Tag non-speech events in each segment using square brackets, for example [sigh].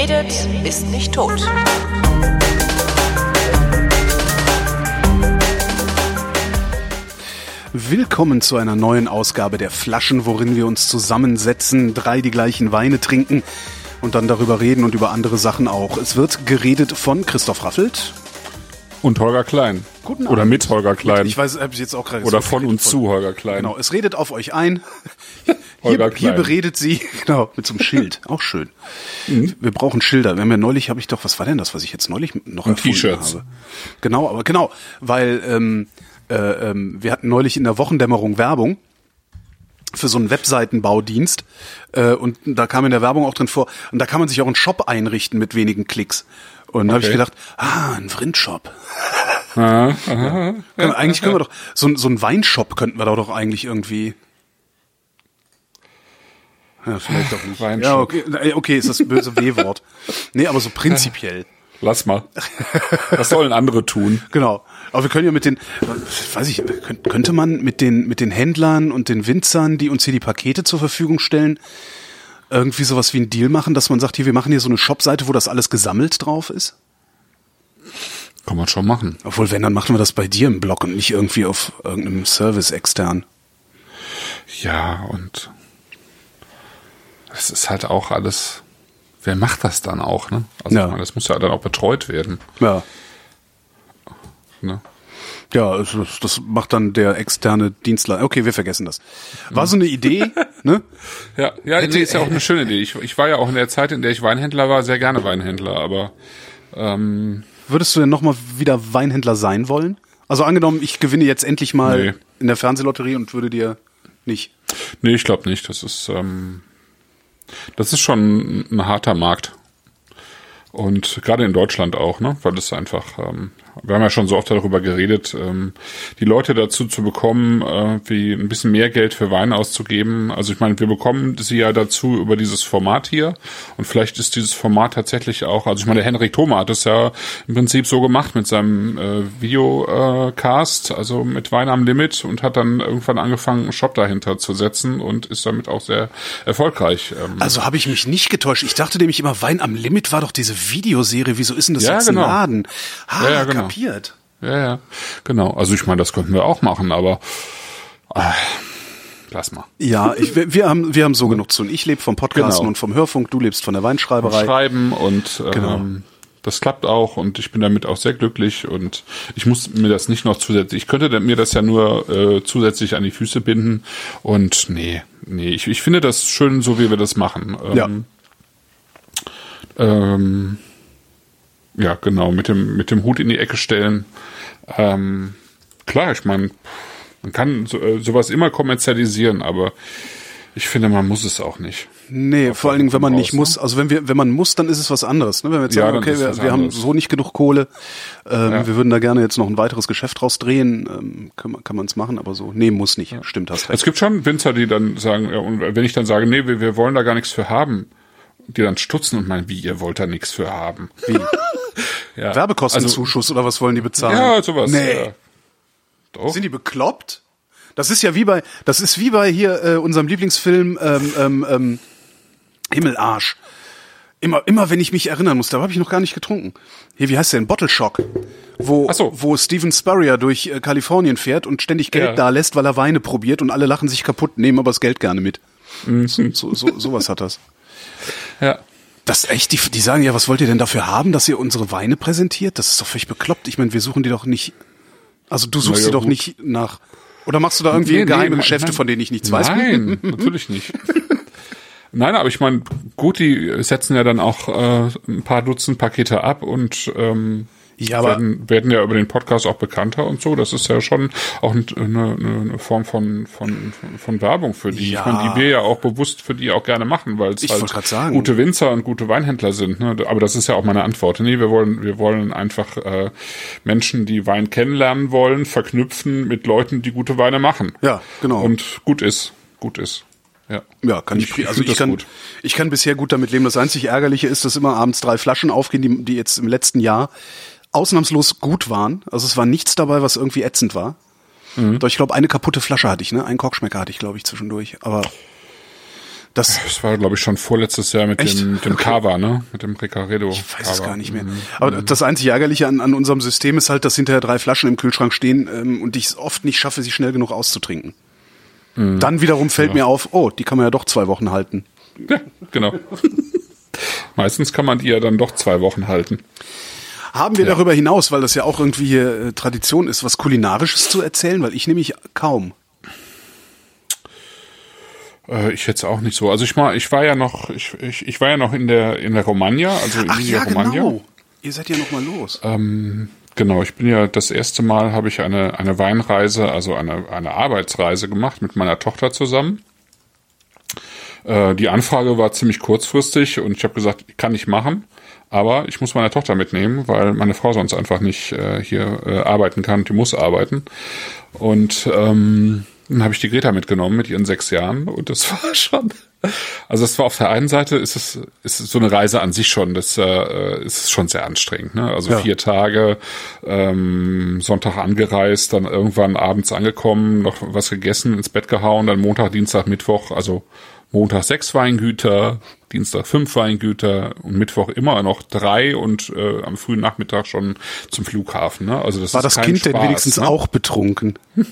redet, ist nicht tot. Willkommen zu einer neuen Ausgabe der Flaschen, worin wir uns zusammensetzen, drei die gleichen Weine trinken und dann darüber reden und über andere Sachen auch. Es wird geredet von Christoph Raffelt. Und Holger Klein. Guten Oder Abend. mit Holger Klein. Ich weiß, habe ich jetzt auch gerade Oder so von und zu Holger Klein. Genau, es redet auf euch ein. Hier, hier beredet sie, [laughs] genau, mit so einem Schild. Auch schön. Mhm. Wir brauchen Schilder. Wir haben ja neulich, habe ich doch, was war denn das, was ich jetzt neulich noch Und erfunden T-Shirts. habe? Genau, aber genau, weil ähm, äh, ähm, wir hatten neulich in der Wochendämmerung Werbung für so einen Webseitenbaudienst äh, und da kam in der Werbung auch drin vor und da kann man sich auch einen Shop einrichten mit wenigen Klicks. Und da habe ich Okay. gedacht, ah, ein Vrindshop. Ah, aha. Können, eigentlich können wir doch, so, so ein Weinshop könnten wir da doch eigentlich irgendwie. Ja, vielleicht doch nicht. Ja, okay, okay, ist das böse W-Wort. Nee, aber so prinzipiell. [laughs] Lass mal. Was sollen andere tun? Genau. Aber wir können ja mit den, weiß ich, könnt- könnte man mit den, mit den Händlern und den Winzern, die uns hier die Pakete zur Verfügung stellen, irgendwie sowas wie einen Deal machen, dass man sagt, hier, wir machen hier so eine Shopseite, wo das alles gesammelt drauf ist? Kann man schon machen. Obwohl, wenn, dann machen wir das bei dir im Blog und nicht irgendwie auf irgendeinem Service extern. Ja, und es ist halt auch alles. Wer macht das dann auch, ne? Also Ja. das muss ja dann auch betreut werden. Ja. Ne? Ja, das, das macht dann der externe Dienstleister. Okay, wir vergessen das. War so eine Idee, [laughs] ne? Ja, ja, Hätte- ist ja auch eine schöne Idee. Ich, ich war ja auch in der Zeit, in der ich Weinhändler war, sehr gerne Weinhändler, aber ähm, Würdest du denn nochmal wieder Weinhändler sein wollen? Also angenommen, ich gewinne jetzt endlich mal Nee. in der Fernsehlotterie und würde dir nicht. nee, ich glaube nicht. Das ist ähm, das ist schon ein harter Markt. Und gerade in Deutschland auch, ne? Weil es einfach, ähm, wir haben ja schon so oft darüber geredet, ähm, die Leute dazu zu bekommen, äh, wie ein bisschen mehr Geld für Wein auszugeben. Also ich meine, wir bekommen sie ja dazu über dieses Format hier. Und vielleicht ist dieses Format tatsächlich auch, also ich meine, der Henrik Thoma hat es ja im Prinzip so gemacht mit seinem äh, Videocast, also mit Wein am Limit und hat dann irgendwann angefangen, einen Shop dahinter zu setzen und ist damit auch sehr erfolgreich. Ähm, Also habe ich mich nicht getäuscht. Ich dachte nämlich immer, Wein am Limit war doch diese Videoserie. Wieso ist denn das Ja, jetzt genau. ein Laden? Ah, Ja, ja, genau. Kapiert. Ja, ja, genau. Also ich meine, das könnten wir auch machen, aber äh, lass mal. Ja, ich, wir, haben wir haben so genug zu tun. Ich lebe vom Podcasten Genau. und vom Hörfunk. Du lebst von der Weinschreiberei. Schreiben und ähm, Genau. das klappt auch und ich bin damit auch sehr glücklich und ich muss mir das nicht noch zusätzlich, ich könnte mir das ja nur äh, zusätzlich an die Füße binden und nee, nee, ich, ich finde das schön, so wie wir das machen. Ähm, Ja. Ähm, ja, genau, mit dem, mit dem Hut in die Ecke stellen. Ähm, klar, ich meine, man kann so, äh, sowas immer kommerzialisieren, aber ich finde, man muss es auch nicht. Nee, vor allen Dingen, wenn man nicht raus, ne? muss. Also wenn wir, wenn man muss, dann ist es was anderes. Ne? Wenn wir jetzt Ja, sagen, okay, wir, wir haben so nicht genug Kohle, ähm, Ja. wir würden da gerne jetzt noch ein weiteres Geschäft draus drehen, ähm, kann man kann man es machen, aber so, nee, muss nicht. Stimmt, hast Es gibt schon Winzer, die dann sagen, ja, und wenn ich dann sage, nee, wir, wir wollen da gar nichts für haben, die dann stutzen und meinen, wie, ihr wollt da nichts für haben? Wie? Ja. Werbekostenzuschuss oder was wollen die bezahlen? Also, ja, sowas. Nee. Ja. Doch. Sind die bekloppt? Das ist ja wie bei, das ist wie bei hier äh, unserem Lieblingsfilm ähm, ähm, ähm, Himmelarsch. Immer, immer wenn ich mich erinnern muss, da habe ich noch gar nicht getrunken. Hier, wie heißt der denn? Bottle Shock. Wo, so. wo Steven Spurrier durch äh, Kalifornien fährt und ständig Geld Ja. da lässt, weil er Weine probiert und alle lachen sich kaputt, nehmen aber das Geld gerne mit. Mhm. So, so, sowas hat das. Ja. Das echt, die, die sagen ja, was wollt ihr denn dafür haben, dass ihr unsere Weine präsentiert? Das ist doch völlig bekloppt. Ich meine, wir suchen die doch nicht. Also du suchst ja, die doch gut. nicht nach. Oder machst du da irgendwie Nee, geheime nee, Geschäfte, nein. von denen ich nichts weiß? Nein, [laughs] natürlich nicht. Nein, aber ich meine, gut, die setzen ja dann auch äh, ein paar Dutzend Pakete ab und ähm, Ja, aber- werden, werden ja über den Podcast auch bekannter und so. Das ist ja schon auch eine, eine, Form von, von, von Werbung für die. Ja. Ich meine, die wir ja auch bewusst für die auch gerne machen, weil es halt gute Winzer und gute Weinhändler sind. Ne? Aber das ist ja auch meine Antwort. Nee, wir wollen, wir wollen einfach äh, Menschen, die Wein kennenlernen wollen, verknüpfen mit Leuten, die gute Weine machen. Ja, genau. Und gut ist. Gut ist. Ja. Ja, kann ich, Ich- also ich kann, gut. ich kann bisher gut damit leben. Das einzig Ärgerliche ist, dass immer abends drei Flaschen aufgehen, die, die jetzt im letzten Jahr ausnahmslos gut waren. Also es war nichts dabei, was irgendwie ätzend war. Mhm. Doch ich glaube, eine kaputte Flasche hatte ich, ne? Einen Korkschmecker hatte ich, glaube ich, zwischendurch. Aber Das, Das war, glaube ich, schon vorletztes Jahr mit Echt? dem, mit dem Cava, ne? Mit dem Ricaredo. ich weiß es gar nicht mehr. Aber das einzig Ärgerliche an, an unserem System ist halt, dass hinterher drei Flaschen im Kühlschrank stehen ähm, und ich es oft nicht schaffe, sie schnell genug auszutrinken. Dann wiederum fällt mir auf, oh, die kann man ja doch zwei Wochen halten. Ja, genau. [laughs] Meistens kann man die ja dann doch zwei Wochen halten. Haben wir darüber hinaus, weil das ja auch irgendwie äh, Tradition ist, was Kulinarisches zu erzählen? Weil ich nämlich kaum. Äh, ich jetzt auch nicht so. Also ich mal, ich war ja noch, ich, ich, ich war ja noch in der in der Romagna, also Ach Emilia ja, Romagna. genau. Ihr seid ja noch mal los. Genau, ich bin ja das erste Mal habe ich eine eine Weinreise, also eine eine Arbeitsreise gemacht mit meiner Tochter zusammen. Äh, die Anfrage war ziemlich kurzfristig und ich habe gesagt, kann ich machen, aber ich muss meine Tochter mitnehmen, weil meine Frau sonst einfach nicht äh, hier äh, arbeiten kann. Die muss arbeiten und ähm, dann habe ich die Greta mitgenommen mit ihren sechs Jahren und das [laughs] war schon, also es war auf der einen Seite ist es ist es so eine Reise an sich schon, das äh, ist schon sehr anstrengend, ne? Also Ja. vier Tage, ähm, Sonntag angereist, dann irgendwann abends angekommen, noch was gegessen, ins Bett gehauen, dann Montag, Dienstag, Mittwoch, also Montag sechs Weingüter, Dienstag fünf Weingüter und Mittwoch immer noch drei und äh, am frühen Nachmittag schon zum Flughafen. Ne? Also das War das Kind Spaß, denn wenigstens ne? auch betrunken? [laughs]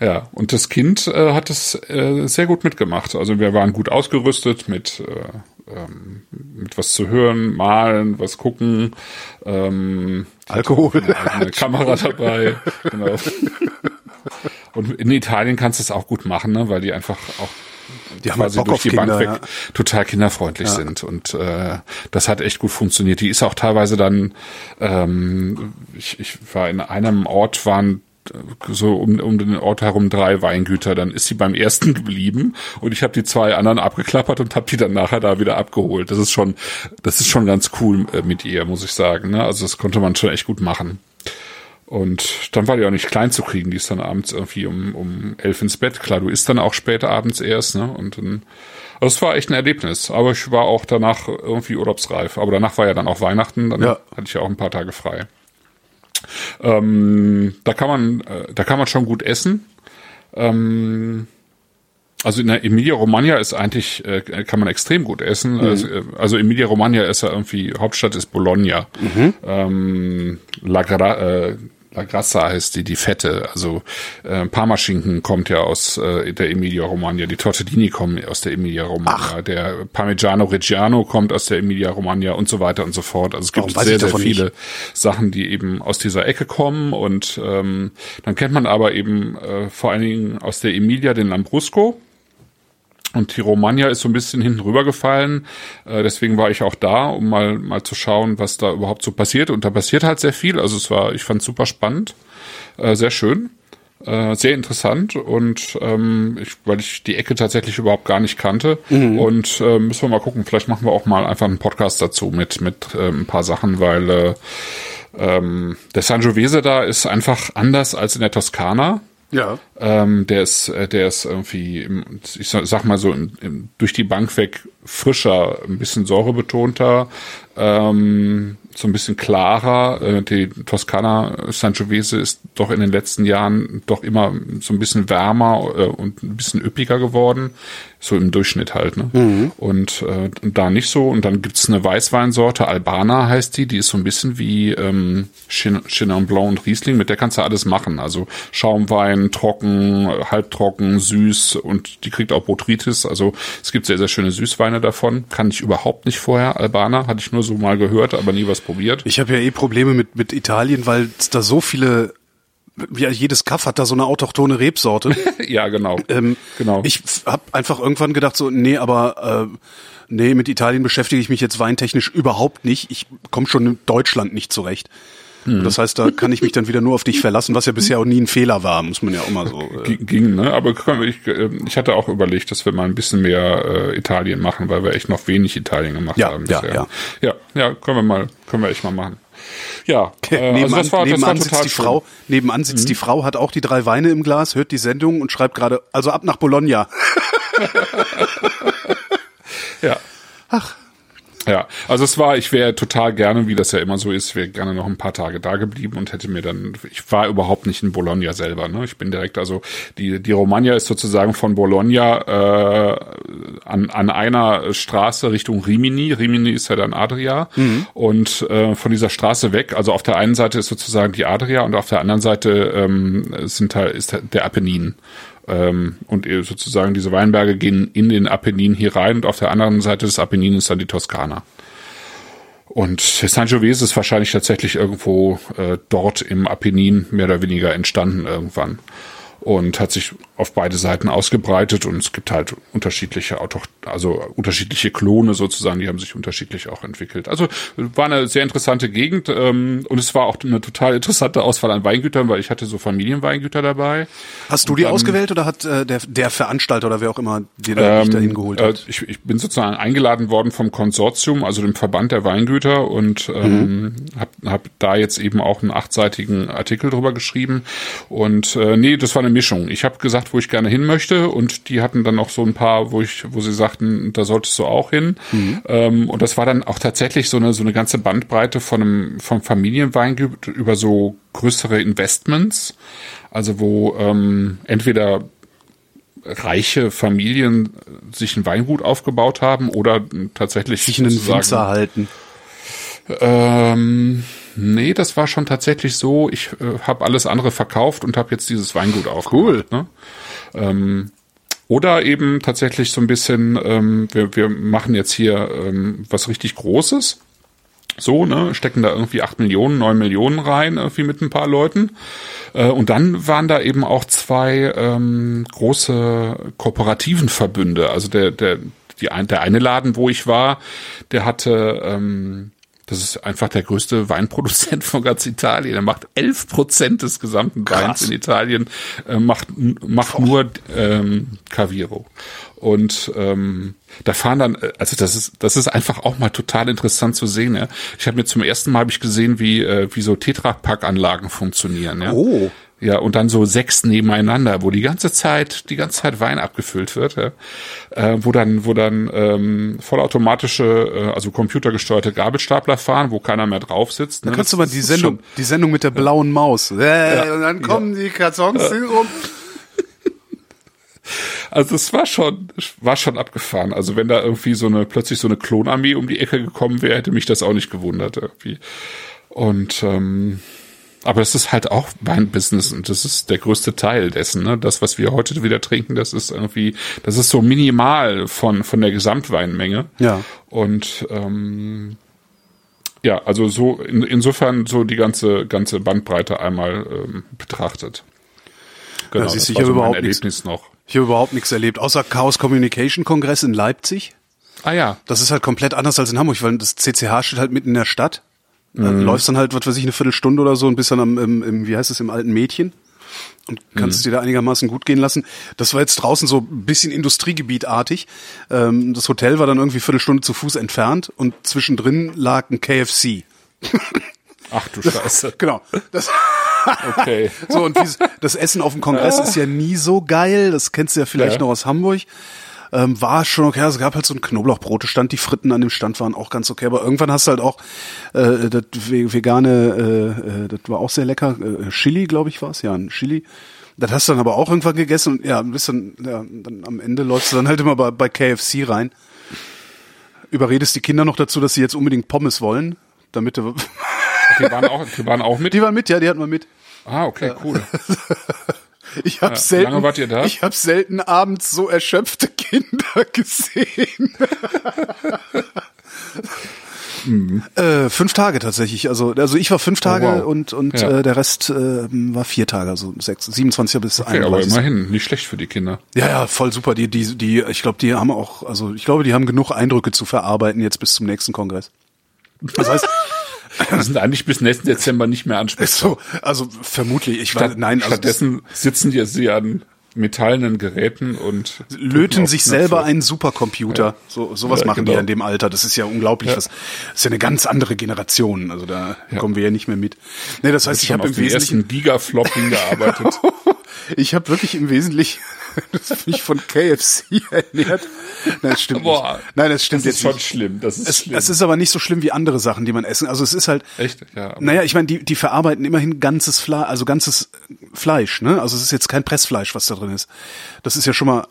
Ja, und das Kind äh, hat es äh, sehr gut mitgemacht. Also wir waren gut ausgerüstet mit, äh, ähm, mit was zu hören, malen, was gucken. Ähm, Alkohol. Eine [laughs] Kamera dabei. genau. [laughs] Und in Italien kannst du es auch gut machen, ne? weil die einfach auch Die haben quasi Bock durch die Kinder, Bank weg ja. total kinderfreundlich sind. Und äh, das hat echt gut funktioniert. Die ist auch teilweise dann, ähm, ich, ich war in einem Ort, waren so um, um den Ort herum drei Weingüter. Dann ist sie beim ersten geblieben und ich habe die zwei anderen abgeklappert und habe die dann nachher da wieder abgeholt. Das ist schon, das ist schon ganz cool äh, mit ihr, muss ich sagen. Ne? Also das konnte man schon echt gut machen. Und dann war die auch nicht klein zu kriegen. Die ist dann abends irgendwie um, um elf ins Bett. Klar, du isst dann auch später abends erst, ne? Und dann, also es war echt ein Erlebnis. Aber ich war auch danach irgendwie urlaubsreif. Aber danach war ja dann auch Weihnachten. Dann Ja. hatte ich ja auch ein paar Tage frei. Ähm, da kann man, äh, da kann man schon gut essen. Ähm, also in der Emilia Romagna ist eigentlich, äh, kann man extrem gut essen. Also, äh, also Emilia Romagna ist ja irgendwie, Hauptstadt ist Bologna. Ähm, La, Gra äh, La Grassa heißt die, die Fette. Also äh, Parmaschinken kommt ja aus äh, der Emilia Romagna. Die Tortellini kommen aus der Emilia Romagna. Der Parmigiano Reggiano kommt aus der Emilia Romagna und so weiter und so fort. Also es gibt Warum sehr, sehr viele nicht? Sachen, die eben aus dieser Ecke kommen. Und ähm, dann kennt man aber eben äh, vor allen Dingen aus der Emilia den Lambrusco. Und die Romagna ist so ein bisschen hinten rübergefallen. Äh, deswegen war ich auch da, um mal, mal zu schauen, was da überhaupt so passiert. Und da passiert halt sehr viel. Also es war, ich fand super spannend, äh, sehr schön, äh, sehr interessant. Und ähm, ich, weil ich die Ecke tatsächlich überhaupt gar nicht kannte. Und äh, müssen wir mal gucken, vielleicht machen wir auch mal einfach einen Podcast dazu mit, mit äh, ein paar Sachen, weil äh, ähm, der Sangiovese da ist einfach anders als in der Toskana. Ja. Ähm, der ist, äh, der ist irgendwie, ich sag sag mal so, im, im, durch die Bank weg frischer, ein bisschen säurebetonter, ähm, so ein bisschen klarer. Äh, die Toskana Sangiovese ist doch in den letzten Jahren doch immer so ein bisschen wärmer äh, und ein bisschen üppiger geworden. So im Durchschnitt halt, ne? Und äh, da nicht so. Und dann gibt's eine Weißweinsorte, Albana heißt die, die ist so ein bisschen wie ähm, Chenin Blanc und Riesling, mit der kannst du alles machen. Also Schaumwein, trocken, halbtrocken, süß und die kriegt auch Botrytis. Also es gibt sehr, sehr schöne Süßweine davon. Kann ich überhaupt nicht vorher. Albana hatte ich nur so mal gehört, aber nie was probiert. Ich habe ja eh Probleme mit, mit Italien, weil es da so viele, ja, jedes Kaff hat da so eine autochtone Rebsorte. [laughs] ja, genau. ähm, genau. Ich habe einfach irgendwann gedacht so, nee, aber äh, nee, mit Italien beschäftige ich mich jetzt weintechnisch überhaupt nicht. Ich komme schon in Deutschland nicht zurecht. Und Das heißt, da kann ich mich dann wieder nur auf dich verlassen, was ja bisher auch nie ein Fehler war, muss man ja auch mal so. Äh, ging, ne? Aber ich, äh, ich hatte auch überlegt, dass wir mal ein bisschen mehr äh, Italien machen, weil wir echt noch wenig Italien gemacht Ja, haben ja, bisher. ja. ja, ja, können wir mal, können wir echt mal machen. Ja, äh, also nebenan das war, das war nebenan sitzt die schön. Frau, nebenan sitzt die Frau, hat auch die drei Weine im Glas, hört die Sendung und schreibt gerade, also ab nach Bologna. [laughs] Ja. Ach, Ja, also es war, ich wäre total gerne, wie das ja immer so ist, wäre gerne noch ein paar Tage da geblieben und hätte mir dann, ich war überhaupt nicht in Bologna selber, ne? Ich bin direkt, also die die Romagna ist sozusagen von Bologna äh, an an einer Straße Richtung Rimini. Rimini ist ja dann Adria mhm. und äh, von dieser Straße weg, also auf der einen Seite ist sozusagen die Adria und auf der anderen Seite ähm, sind halt ist der Apennin. Ähm, und sozusagen diese Weinberge gehen in den Apennin hier rein und auf der anderen Seite des Apennin ist dann die Toskana. Und Sangiovese ist wahrscheinlich tatsächlich irgendwo äh, dort im Apennin mehr oder weniger entstanden irgendwann und hat sich auf beide Seiten ausgebreitet und es gibt halt unterschiedliche also unterschiedliche Klone sozusagen, die haben sich unterschiedlich auch entwickelt. Also war eine sehr interessante Gegend ähm, und es war auch eine total interessante Auswahl an Weingütern, weil ich hatte so Familienweingüter dabei. Hast du die dann, ausgewählt oder hat äh, der, der Veranstalter oder wer auch immer da ähm, dahin geholt hat? Äh, ich, ich bin sozusagen eingeladen worden vom Konsortium, also dem Verband der Weingüter und ähm, mhm. habe hab da jetzt eben auch einen achtseitigen Artikel drüber geschrieben und äh, nee, das war eine Mischung. Ich habe gesagt, wo ich gerne hin möchte und die hatten dann auch so ein paar, wo ich, wo sie sagten, da solltest du auch hin. Mhm. Ähm, und das war dann auch tatsächlich so eine so eine ganze Bandbreite von einem vom Familienweingut über so größere Investments, also wo ähm, entweder reiche Familien sich ein Weingut aufgebaut haben oder tatsächlich sich einen Winzer halten. Ähm, Nee, das war schon tatsächlich so. Ich äh, habe alles andere verkauft und habe jetzt dieses Weingut aufgebaut. Cool. Ne? Ähm, oder eben tatsächlich so ein bisschen, ähm, wir, wir machen jetzt hier ähm, was richtig Großes. So, ne, stecken da irgendwie acht Millionen, neun Millionen rein, irgendwie mit ein paar Leuten. Äh, und dann waren da eben auch zwei ähm, große kooperativen Verbünde. Also der, der, die, der eine Laden, wo ich war, der hatte ähm, das ist einfach der größte Weinproduzent von ganz Italien. Er macht 11 Prozent des gesamten Weins Krass. in Italien, äh, macht, macht nur ähm, Caviro. Und ähm, da fahren dann, äh, also das ist, das ist einfach auch mal total interessant zu sehen. Ja. Ich habe mir zum ersten Mal hab ich gesehen, wie, äh, wie so Tetrapack-Anlagen funktionieren. Ja. Oh. Ja, und dann so sechs nebeneinander, wo die ganze Zeit, die ganze Zeit Wein abgefüllt wird, ja. äh, wo dann, wo dann ähm, vollautomatische, äh, also computergesteuerte Gabelstapler fahren, wo keiner mehr drauf sitzt. Ne? Da kannst du mal die Sendung, schon, die Sendung mit der blauen Maus. Äh, ja, und dann kommen ja. die Kartons äh, rum. [laughs] Also es war schon, war schon abgefahren. Also wenn da irgendwie so eine, plötzlich so eine Klonarmee um die Ecke gekommen wäre, hätte mich das auch nicht gewundert irgendwie. Und ähm, aber es ist halt auch Weinbusiness und das ist der größte Teil dessen. Ne? Das, was wir heute wieder trinken, das ist irgendwie, das ist so minimal von von der Gesamtweinmenge. Ja. Und ähm, ja, also so in, insofern so die ganze ganze Bandbreite einmal ähm, betrachtet. Genau, das ist sicher so überhaupt Erlebnis nichts, noch. Ich habe überhaupt nichts erlebt, außer Chaos Communication Kongress in Leipzig. Ah ja. Das ist halt komplett anders als in Hamburg, weil das CCH steht halt mitten in der Stadt. Dann mhm. läufst dann halt, was weiß ich, eine Viertelstunde oder so und bist dann am, im, im wie heißt es, im alten Mädchen und kannst es mhm. dir da einigermaßen gut gehen lassen. Das war jetzt draußen so ein bisschen Industriegebietartig. Ähm, das Hotel war dann irgendwie Viertelstunde zu Fuß entfernt und zwischendrin lag ein KFC. [laughs] Ach du Scheiße. genau. Das [laughs] okay. so, und dieses, das Essen auf dem Kongress [laughs] ist ja nie so geil. Das kennst du ja vielleicht ja. noch aus Hamburg ähm, war schon okay. Also es gab halt so ein Knoblauchbrote stand, die Fritten an dem Stand waren auch ganz okay. Aber irgendwann hast du halt auch äh, das vegane, äh, äh, das war auch sehr lecker. Äh, Chili, glaube ich, war es, ja, ein Chili. Das hast du dann aber auch irgendwann gegessen und ja, bist dann, ja, dann am Ende läufst du dann halt immer bei, bei KFC rein. Überredest die Kinder noch dazu, dass sie jetzt unbedingt Pommes wollen, damit du. Die waren auch, die waren auch mit? Die waren mit, ja, die hatten wir mit. Ah, okay, cool. [laughs] Ich habe ja, selten, wart ihr da? Ich habe selten abends so erschöpfte [laughs] Kinder gesehen. mhm. äh, fünf Tage tatsächlich. Also, also ich war fünf oh, Tage oh, wow. und und ja. äh, der Rest äh, war vier Tage, also sechs, 27 bis okay, 31. Aber immerhin nicht schlecht für die Kinder. Ja, ja, voll super. Die, die, die, ich glaube, die haben auch, also ich glaube, die haben genug Eindrücke zu verarbeiten jetzt bis zum nächsten Kongress. Das heißt, die sind eigentlich bis nächsten Dezember nicht mehr ansprechbar. So, also vermutlich. Ich Statt, war, nein, also stattdessen sitzen die sie an metallenen Geräten und löten sich Knöpfe. selber einen Supercomputer. Ja. So sowas ja, machen genau. die in dem Alter. Das ist ja unglaublich. Ja. Das ist ja eine ganz andere Generation. Also da kommen wir ja nicht mehr mit. Nee, das heißt, ich habe im Wesentlichen Gigaflop [laughs] hingearbeitet. ich habe wirklich im Wesentlichen [laughs] das mich von KFC [laughs] ernährt. Nein, das stimmt Boah. nicht. Nein, das stimmt Das ist jetzt schon nicht. schlimm. Das ist Es, schlimm. es ist aber nicht so schlimm wie andere Sachen, die man essen. Also es ist halt, Echt? Ja. naja, ich meine, die, die verarbeiten immerhin ganzes Fleisch, also ganzes Fleisch, ne? Also es ist jetzt kein Pressfleisch, was da drin ist. Das ist ja schon mal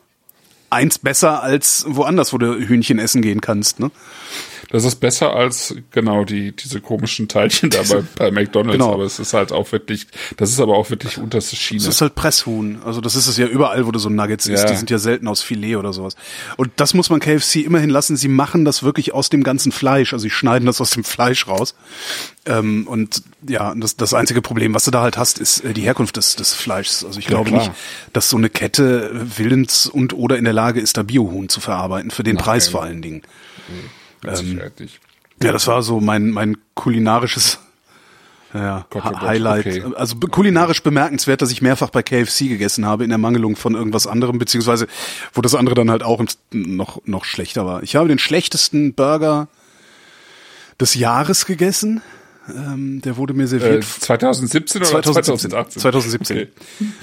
eins besser als woanders, wo du Hühnchen essen gehen kannst, ne? Das ist besser als genau die diese komischen Teilchen da bei, [laughs] bei McDonald's, Genau. aber es ist halt auch wirklich, das ist aber auch wirklich unterste Schiene. Das ist halt Presshuhn. Also das ist es ja überall, wo du so Nuggets isst. Ja. Die sind ja selten aus Filet oder sowas. Und das muss man KFC immerhin lassen. Sie machen das wirklich aus dem ganzen Fleisch. Also sie schneiden das aus dem Fleisch raus. Ähm, und ja, das, das einzige Problem, was du da halt hast, ist äh, die Herkunft des, des Fleischs. Also ich glaube klar. nicht, dass so eine Kette willens und oder in der Lage ist, da Biohuhn zu verarbeiten. Für den Nein. Preis vor allen Dingen. Mit Nicht. Ja, das war so mein, mein kulinarisches ja, Gott, oh Gott, Highlight. okay. Also kulinarisch bemerkenswert, dass ich mehrfach bei KFC gegessen habe in Ermangelung von irgendwas anderem, beziehungsweise wo das andere dann halt auch noch, noch schlechter war. Ich habe den schlechtesten Burger des Jahres gegessen. Ähm, der wurde mir Äh, serviert. 2017 oder 2017. 2018? 2017. Okay.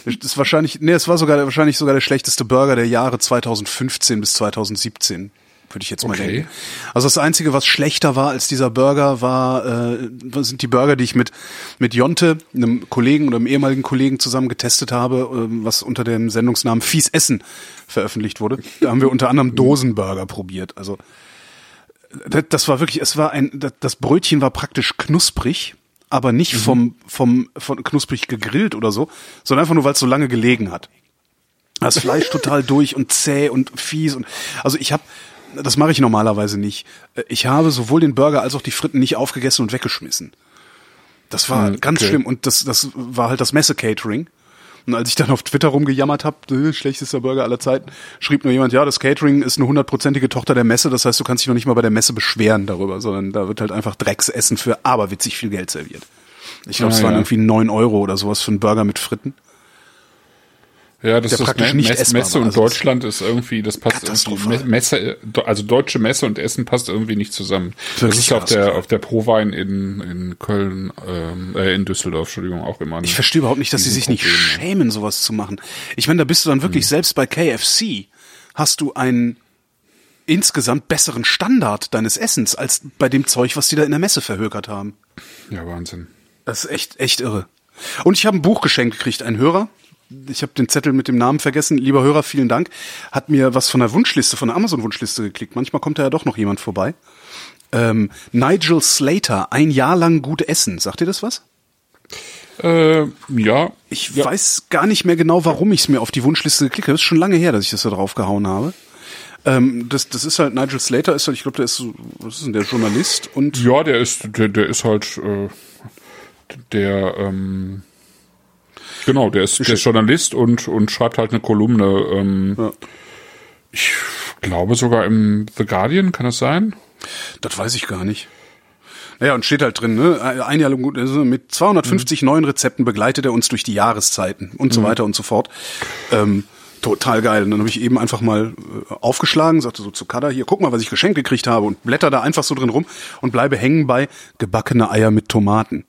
Das ist wahrscheinlich, nee, es war sogar wahrscheinlich sogar der schlechteste Burger der Jahre 2015 bis 2017, würde ich jetzt mal Okay. denken. Also das einzige, was schlechter war als dieser Burger, war äh, sind die Burger, die ich mit mit Jonte, einem Kollegen oder einem ehemaligen Kollegen zusammen getestet habe, ähm, was unter dem Sendungsnamen Fies Essen veröffentlicht wurde. [laughs] Da haben wir unter anderem Dosenburger probiert. Also das, das war wirklich, es war ein, das, das Brötchen war praktisch knusprig, aber nicht vom, vom, von knusprig gegrillt oder so, sondern einfach nur, weil es so lange gelegen hat. Das Fleisch total [laughs] durch und zäh und fies und, also ich habe, das mache ich normalerweise nicht. Ich habe sowohl den Burger als auch die Fritten nicht aufgegessen und weggeschmissen. Das war Hm, ganz okay. schlimm und das, das war halt das Messe-Catering. Und als ich dann auf Twitter rumgejammert habe, äh, schlechtester Burger aller Zeiten, schrieb nur jemand, ja, das Catering ist eine hundertprozentige Tochter der Messe, das heißt, du kannst dich noch nicht mal bei der Messe beschweren darüber, sondern da wird halt einfach Drecksessen für aberwitzig viel Geld serviert. Ich glaube, Ah, es waren ja. irgendwie neun Euro oder sowas für einen Burger mit Fritten. Ja, das ist praktisch Me- nicht Mess- Messe und Also das- Deutschland ist irgendwie, das passt irgendwie, Messe, also deutsche Messe und Essen passt irgendwie nicht zusammen. das Wirklich ist auf der, auf der Prowein in, in Köln, ähm, äh, in Düsseldorf, Entschuldigung, auch immer. Ich verstehe überhaupt nicht, dass sie sich nicht Riesenproblem. schämen, sowas zu machen. Ich meine, da bist du dann wirklich, selbst bei KFC hast du einen insgesamt besseren Standard deines Essens als bei dem Zeug, was die da in der Messe verhökert haben. Ja, Wahnsinn. Das ist echt, echt irre. Und ich habe ein Buch geschenkt gekriegt, ein Hörer. Ich habe den Zettel mit dem Namen vergessen. Lieber Hörer, vielen Dank. Hat mir was von der Wunschliste, von der Amazon-Wunschliste geklickt. Manchmal kommt da ja doch noch jemand vorbei. Ähm, Nigel Slater, ein Jahr lang gut essen. Sagt ihr das was? Äh, ja. Ich ja. weiß gar nicht mehr genau, warum ich es mir auf die Wunschliste geklickt habe. Das ist schon lange her, dass ich das da drauf gehauen habe. Ähm, das, das ist halt, Nigel Slater ist halt, ich glaube, der ist, was ist denn der Journalist und Ja, der ist, der, der ist halt, äh, der, ähm, genau, der ist, der ist Journalist und, und schreibt halt eine Kolumne, ähm, Ja. ich glaube sogar im The Guardian, kann das sein? Das weiß ich gar nicht. Naja, und steht halt drin, ne? Ein Jahr lang gut, also mit 250 neuen Rezepten begleitet er uns durch die Jahreszeiten und so weiter und so fort. Ähm, total geil. Und dann habe ich eben einfach mal äh, aufgeschlagen, sagte so zu Kada, hier, guck mal, was ich geschenkt gekriegt habe und blätter da einfach so drin rum und bleibe hängen bei gebackene Eier mit Tomaten.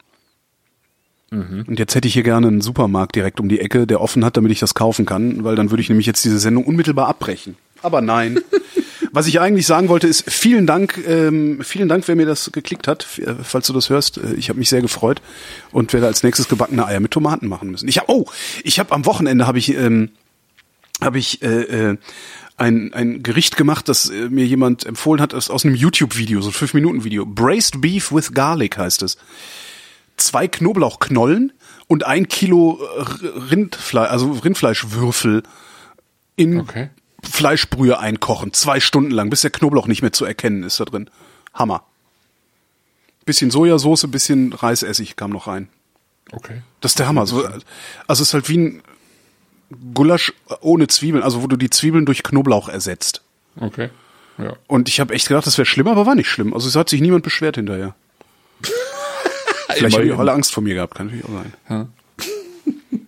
Und jetzt hätte ich hier gerne einen Supermarkt direkt um die Ecke, der offen hat, damit ich das kaufen kann, weil dann würde ich nämlich jetzt diese Sendung unmittelbar abbrechen. Aber nein. [laughs] Was ich eigentlich sagen wollte, ist vielen Dank, ähm, vielen Dank, wer mir das geklickt hat, äh, falls du das hörst. Äh, Ich habe mich sehr gefreut und werde als nächstes gebackene Eier mit Tomaten machen müssen. Ich habe, oh, ich habe am Wochenende habe ich, ähm, habe ich äh, äh, ein, ein Gericht gemacht, das äh, mir jemand empfohlen hat, aus, aus einem YouTube-Video, so ein 5-Minuten-Video. Braised Beef with Garlic heißt es zwei Knoblauchknollen und ein Kilo äh, Rindfleisch, also Rindfleischwürfel in Okay. Fleischbrühe einkochen, zwei Stunden lang, bis der Knoblauch nicht mehr zu erkennen ist da drin. Hammer. Bisschen Sojasauce, bisschen Reisessig kam noch rein. Okay. Das ist der Hammer. So, also es ist halt wie ein Gulasch ohne Zwiebeln, also wo du die Zwiebeln durch Knoblauch ersetzt. Okay. Ja. Und ich habe echt gedacht, das wäre schlimmer, aber war nicht schlimm. Also es hat sich niemand beschwert hinterher. [laughs] Vielleicht haben die alle Angst vor mir gehabt, kann natürlich auch sein.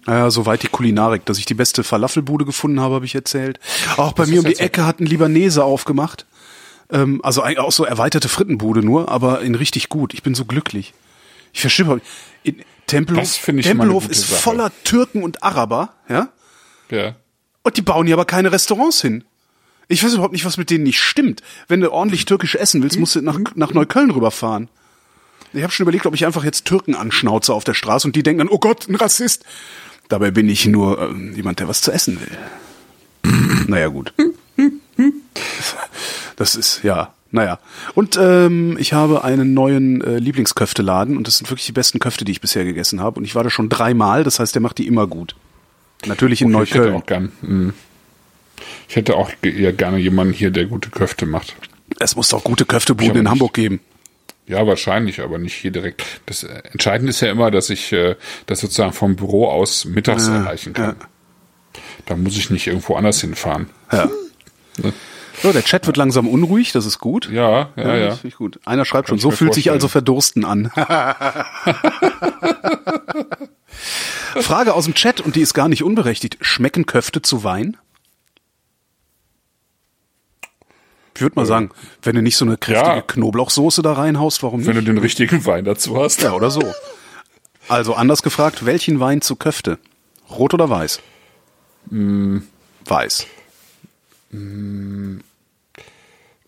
Ja, [laughs] soweit die Kulinarik, dass ich die beste Falafelbude gefunden habe, habe ich erzählt. Auch bei Das mir um die. Ecke hat ein Libanese aufgemacht. Ähm, also auch so erweiterte Frittenbude nur, aber in richtig gut. Ich bin so glücklich. Ich verschippe. Tempelhof, Tempelhof ist Sache. voller Türken und Araber, ja? Ja. Und die bauen hier aber keine Restaurants hin. Ich weiß überhaupt nicht, was mit denen nicht stimmt. Wenn du ordentlich türkisch essen willst, musst du nach, nach Neukölln rüberfahren. Ich habe schon überlegt, ob ich einfach jetzt Türken anschnauze auf der Straße und die denken dann, oh Gott, ein Rassist. Dabei bin ich nur äh, jemand, der was zu essen will. [laughs] naja, gut. Das ist, ja, naja. Und ähm, ich habe einen neuen äh, Lieblingsköfteladen und das sind wirklich die besten Köfte, die ich bisher gegessen habe. Und ich war da schon dreimal, das heißt, der macht die immer gut. Natürlich in Okay, ich hätte Neukölln. auch gern. mh. Ich hätte auch eher gerne jemanden hier, der gute Köfte macht. Es muss doch gute Köftebuden in. Hamburg geben. Ja, wahrscheinlich, aber nicht hier direkt. Das äh, Entscheidende ist ja immer, dass ich äh, das sozusagen vom Büro aus mittags erreichen kann. Da muss ich nicht irgendwo anders hinfahren. Ja. [laughs] So, der Chat wird langsam unruhig, das ist gut. Ja, ja, ja. Das ich gut. Einer schreibt schon, ich so fühlt sich also Verdursten an. [laughs] Frage aus dem Chat, und die ist gar nicht unberechtigt. Schmecken Köfte zu Wein? Ich würde mal sagen, wenn du nicht so eine kräftige Ja. Knoblauchsoße da reinhaust, warum Wenn du nicht? den richtigen Wein dazu hast. Ja, oder so. Also anders gefragt, welchen Wein zu Köfte? Rot oder weiß? Mm. Weiß.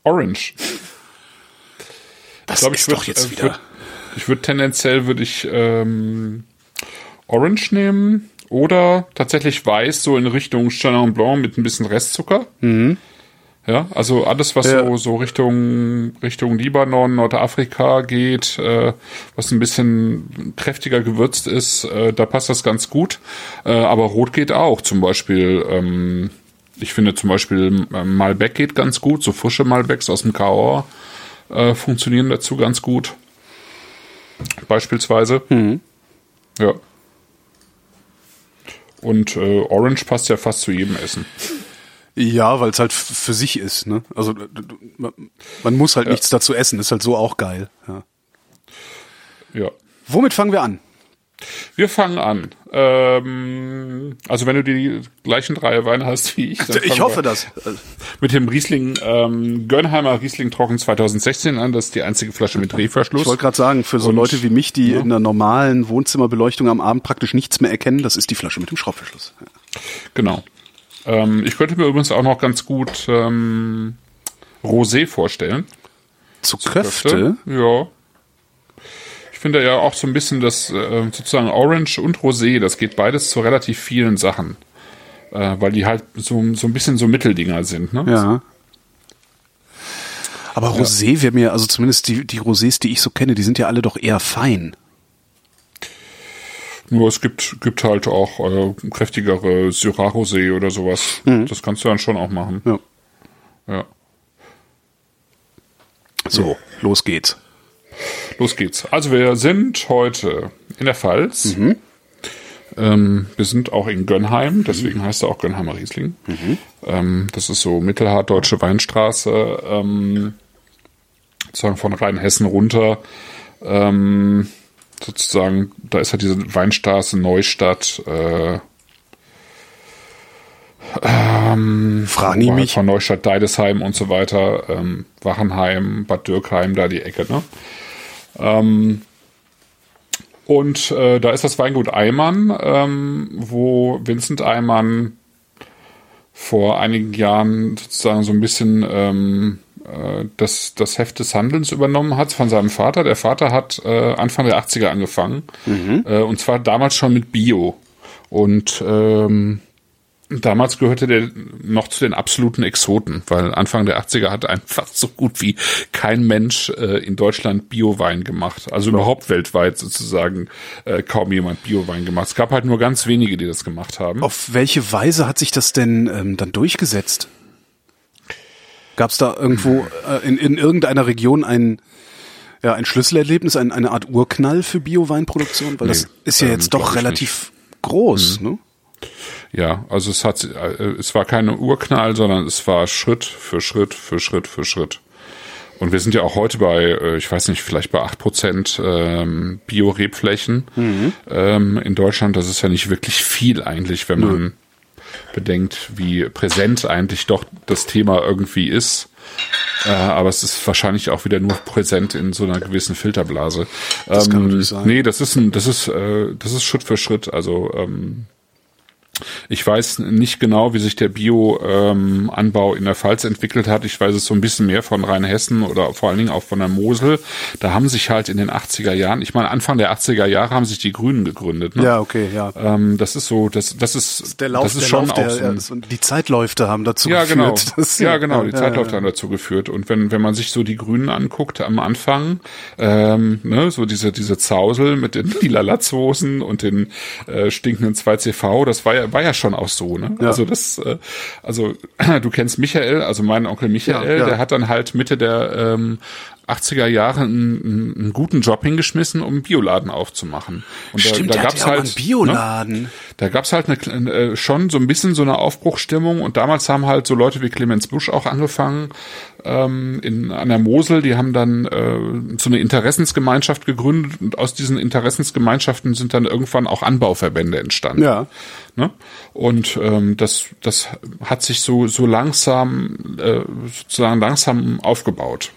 Orange. Das glaub, ist würd- doch jetzt äh, wieder... würd- ich würde tendenziell würde ich ähm, Orange nehmen oder tatsächlich weiß so in Richtung Chenin Blanc mit ein bisschen Restzucker. Ja, also alles was Mhm. Ja. so so Richtung Richtung Libanon, Nordafrika geht, äh, was ein bisschen kräftiger gewürzt ist, äh, da passt das ganz gut. Äh, aber Rot geht auch. Zum Beispiel ähm, ich finde zum Beispiel Malbec geht ganz gut, so frische Malbecs aus dem Cahors äh, funktionieren dazu ganz gut. Beispielsweise. Ja. Und äh, Orange passt ja fast zu jedem Essen. Ja, weil es halt für sich ist, ne? Also man- muss halt nichts dazu essen, ist halt so auch geil. Ja. Ja. Womit fangen wir an? Wir fangen an. Ähm, also wenn du die gleichen drei Weine hast wie ich. dann Ich hoffe das. Mit dem Riesling, ähm, Gönnheimer Riesling Trocken 2016 an. Das ist die einzige Flasche mit Drehverschluss. Ich wollte gerade sagen, für so Und- Leute wie mich, die in der normalen Wohnzimmerbeleuchtung am Abend praktisch nichts mehr erkennen, das ist die Flasche mit dem Schraubverschluss. Ja. Genau. Ähm, ich könnte mir übrigens auch noch ganz gut ähm, Rosé vorstellen. Zu Köfte? Ja. Ich finde ja auch so ein bisschen das äh, sozusagen Orange und Rosé, das geht beides zu relativ vielen Sachen. Äh, weil die halt so, so ein bisschen so Mitteldinger sind, ne? Ja. Aber Rosé wäre mir, also zumindest die, die Rosés, die ich so kenne, die sind ja alle doch eher fein. Nur es gibt, gibt halt auch äh, kräftigere Syrah Rosé oder sowas. Das kannst du dann schon auch machen. Ja. Ja. So, los geht's. Los geht's. Also wir sind heute in der Pfalz. Ähm, wir sind auch in Gönnheim, deswegen heißt er auch Gönnheimer Riesling. Ähm, das ist so mittelhart deutsche Weinstraße, ähm, sozusagen von Rheinhessen runter. Ähm, sozusagen, da ist halt diese Weinstraße Neustadt. Äh, ähm, war mich. Von Neustadt, Deidesheim und so weiter, ähm, Wachenheim, Bad Dürkheim, da die Ecke, ne? Ähm, und äh, da ist das Weingut Eimann, ähm, wo Vincent Eimann vor einigen Jahren sozusagen so ein bisschen ähm, äh, das, das Heft des Handelns übernommen hat von seinem Vater. Der Vater hat äh, Anfang der 80er angefangen. Äh, und zwar damals schon mit Bio. Und ähm, damals gehörte der noch zu den absoluten Exoten, weil Anfang der 80er hat einfach so gut wie kein Mensch äh, in Deutschland Biowein gemacht. Also überhaupt weltweit sozusagen äh, kaum jemand Biowein gemacht. Es gab halt nur ganz wenige, die das gemacht haben. Auf welche Weise hat sich das denn ähm, dann durchgesetzt? Gab es da irgendwo äh, in, in irgendeiner Region ein, ja, ein Schlüsselerlebnis, ein, eine Art Urknall für Bioweinproduktion? Weil das Nee, ist ja ähm, jetzt doch relativ groß, ne? Ja, also es hat, äh, es war keine Urknall, sondern es war Schritt für Schritt für Schritt für Schritt. Und wir sind ja auch heute bei, äh, ich weiß nicht, vielleicht bei acht Prozent ähm, Bio-Rebflächen Mhm. ähm, in Deutschland. Das ist ja nicht wirklich viel eigentlich, wenn man bedenkt, wie präsent eigentlich doch das Thema irgendwie ist. Äh, aber es ist wahrscheinlich auch wieder nur präsent in so einer gewissen Filterblase. Das kann ähm, natürlich sein. Nee, das ist ein, das ist, äh, das ist Schritt für Schritt. Also ähm, ich weiß nicht genau, wie sich der Bio-Anbau in der Pfalz entwickelt hat. Ich weiß es so ein bisschen mehr von Rheinhessen oder vor allen Dingen auch von der Mosel. Da haben sich halt in den 80er Jahren, ich meine Anfang der 80er Jahre haben sich die Grünen gegründet. Ne? Ja, okay, ja. Ähm, das ist so, das, das ist, Der Lauf, das ist schon Lauf, auch der, so ein, die Zeitläufe haben dazu ja, geführt. genau. [laughs] dass- ja, genau. Die ja, Zeitläufe ja. haben dazu geführt. Und wenn, wenn man sich so die Grünen anguckt am Anfang, ähm, ne, so diese, diese Zausel mit den [laughs] lila Latzhosen und den äh, stinkenden 2CV, das war ja, war ja schon auch so, ne? Ja. Also das, äh, also [clears throat] du kennst Michael, also meinen Onkel Michael, Ja, ja. der hat dann halt Mitte der ähm, 80er Jahre einen, einen, guten Job hingeschmissen, um einen Bioladen aufzumachen. Und Stimmt, da, der da gab's ja halt einen Bioladen. Ne? Da gab's halt eine, äh, schon so ein bisschen so eine Aufbruchstimmung und damals haben halt so Leute wie Clemens Busch auch angefangen ähm, in an der Mosel. Die haben dann äh, so eine Interessensgemeinschaft gegründet und aus diesen Interessensgemeinschaften sind dann irgendwann auch Anbauverbände entstanden. Ja. Ne? Und ähm, das, das hat sich so, so langsam, äh, sozusagen langsam aufgebaut.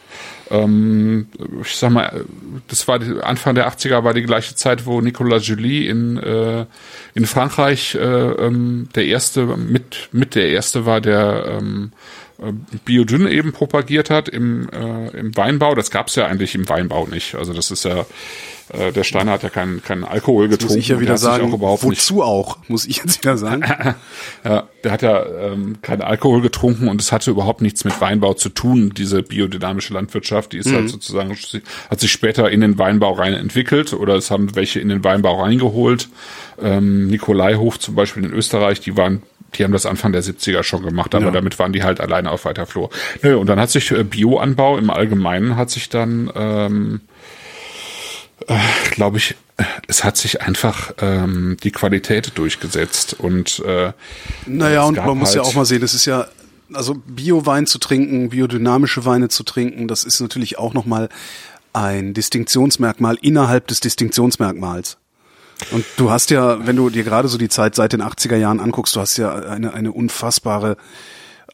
Ähm, ich sag mal, das war die, Anfang der 80er war die gleiche Zeit, wo Nicolas Julie in, äh, in Frankreich äh, ähm, der erste, mit, mit der erste war, der ähm, äh, Biodyn eben propagiert hat im, äh, im Weinbau. Das gab's ja eigentlich im Weinbau nicht. Also das ist ja, äh, der Steiner hat ja keinen keinen Alkohol getrunken. Muss ich ja wieder sagen, auch wozu auch, muss ich jetzt wieder sagen. [laughs] ja, der hat ja ähm, keinen Alkohol getrunken und es hatte überhaupt nichts mit Weinbau zu tun, diese biodynamische Landwirtschaft. Die ist halt sozusagen, hat sich später in den Weinbau rein entwickelt oder es haben welche in den Weinbau reingeholt. Ähm, Nikolaihof zum Beispiel in Österreich, die waren die haben das Anfang der 70er schon gemacht, aber Ja. damit waren die halt alleine auf weiter Flur. Nö, und dann hat sich äh, Bioanbau im Allgemeinen hat sich dann, ähm, äh, glaube ich, äh, es hat sich einfach ähm, die Qualität durchgesetzt und äh, Naja, es und man muss ja halt- auch mal sehen, das ist ja, also Bio-Wein zu trinken, biodynamische Weine zu trinken, das ist natürlich auch nochmal ein Distinktionsmerkmal innerhalb des Distinktionsmerkmals. Und du hast ja, wenn du dir gerade so die Zeit seit den 80er Jahren anguckst, du hast ja eine, eine unfassbare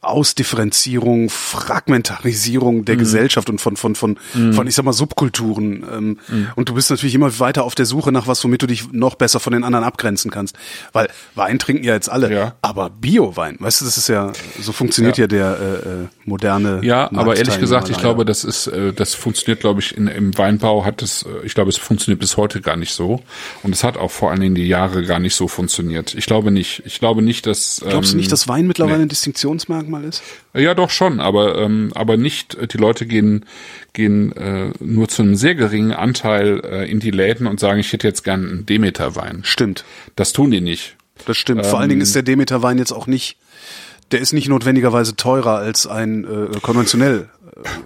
Ausdifferenzierung, Fragmentarisierung Mhm. der Gesellschaft und von, von, von, von, ich sag mal, Subkulturen. Ähm, Mhm. Und du bist natürlich immer weiter auf der Suche nach was, womit du dich noch besser von den anderen abgrenzen kannst. Weil Wein trinken ja jetzt alle, Ja. aber Bio-Wein, weißt du, das ist ja, so funktioniert ja, Ja. der äh, äh, moderne Ja, aber ehrlich gesagt, ich glaube, das ist, äh, das funktioniert, glaube ich, in, im Weinbau hat es, äh, ich glaube, es funktioniert bis heute gar nicht so. Und es hat auch vor allen Dingen die Jahre gar nicht so funktioniert. Ich glaube nicht. Ich glaube nicht, dass. Glaubst du ähm, nicht, dass Wein mittlerweile ein Distinktionsmerkmal ist? Ja, doch schon, aber ähm, aber nicht. äh, Die Leute gehen gehen äh, nur zu einem sehr geringen Anteil äh, in die Läden und sagen, ich hätte jetzt gern einen Demeter-Wein. Stimmt. Das tun die nicht. Das stimmt. Vor allen Dingen ist der Demeter-Wein jetzt auch nicht, der ist nicht notwendigerweise teurer als ein äh, konventionell.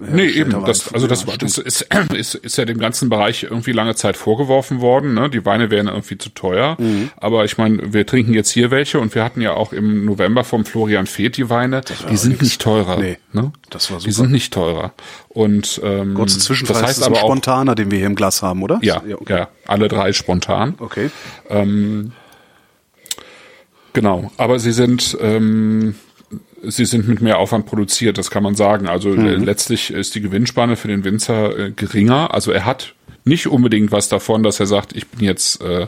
Nee, eben. Das, also das, Ja, das ist, [clears throat] ist, ist ja dem ganzen Bereich irgendwie lange Zeit vorgeworfen worden. Ne? Die Weine wären irgendwie zu teuer. Mhm. Aber ich meine, wir trinken jetzt hier welche und wir hatten ja auch im November vom Florian Feth die Weine. Die sind nicht teurer. Nee, ne? das war Die super. sind nicht teurer. Und ähm, Kurze Zwischenfrage, das heißt ist ein aber auch, Spontaner, den wir hier im Glas haben, oder? ja, ja, ja, okay. alle drei spontan. okay. Genau, aber sie sind ähm, sie sind mit mehr Aufwand produziert, das kann man sagen. Also Mhm. äh, letztlich ist die Gewinnspanne für den Winzer äh, geringer. Also er hat nicht unbedingt was davon, dass er sagt, ich bin jetzt, äh,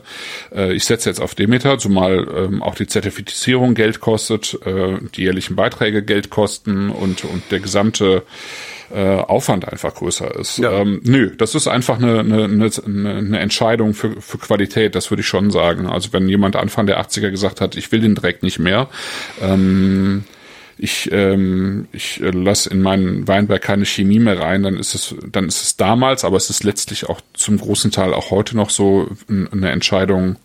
äh, ich setze jetzt auf Demeter, zumal ähm, auch die Zertifizierung Geld kostet, äh, die jährlichen Beiträge Geld kosten und und der gesamte äh, Aufwand einfach größer ist. Ja. Ähm, nö, das ist einfach eine, eine, eine, eine Entscheidung für, für Qualität, das würde ich schon sagen. Also wenn jemand Anfang der 80er gesagt hat, ich will den Dreck nicht mehr, ähm, ich, ähm, ich äh, lasse in meinen Weinberg keine Chemie mehr rein, dann ist es, dann ist es damals, aber es ist letztlich auch zum großen Teil auch heute noch so eine Entscheidung,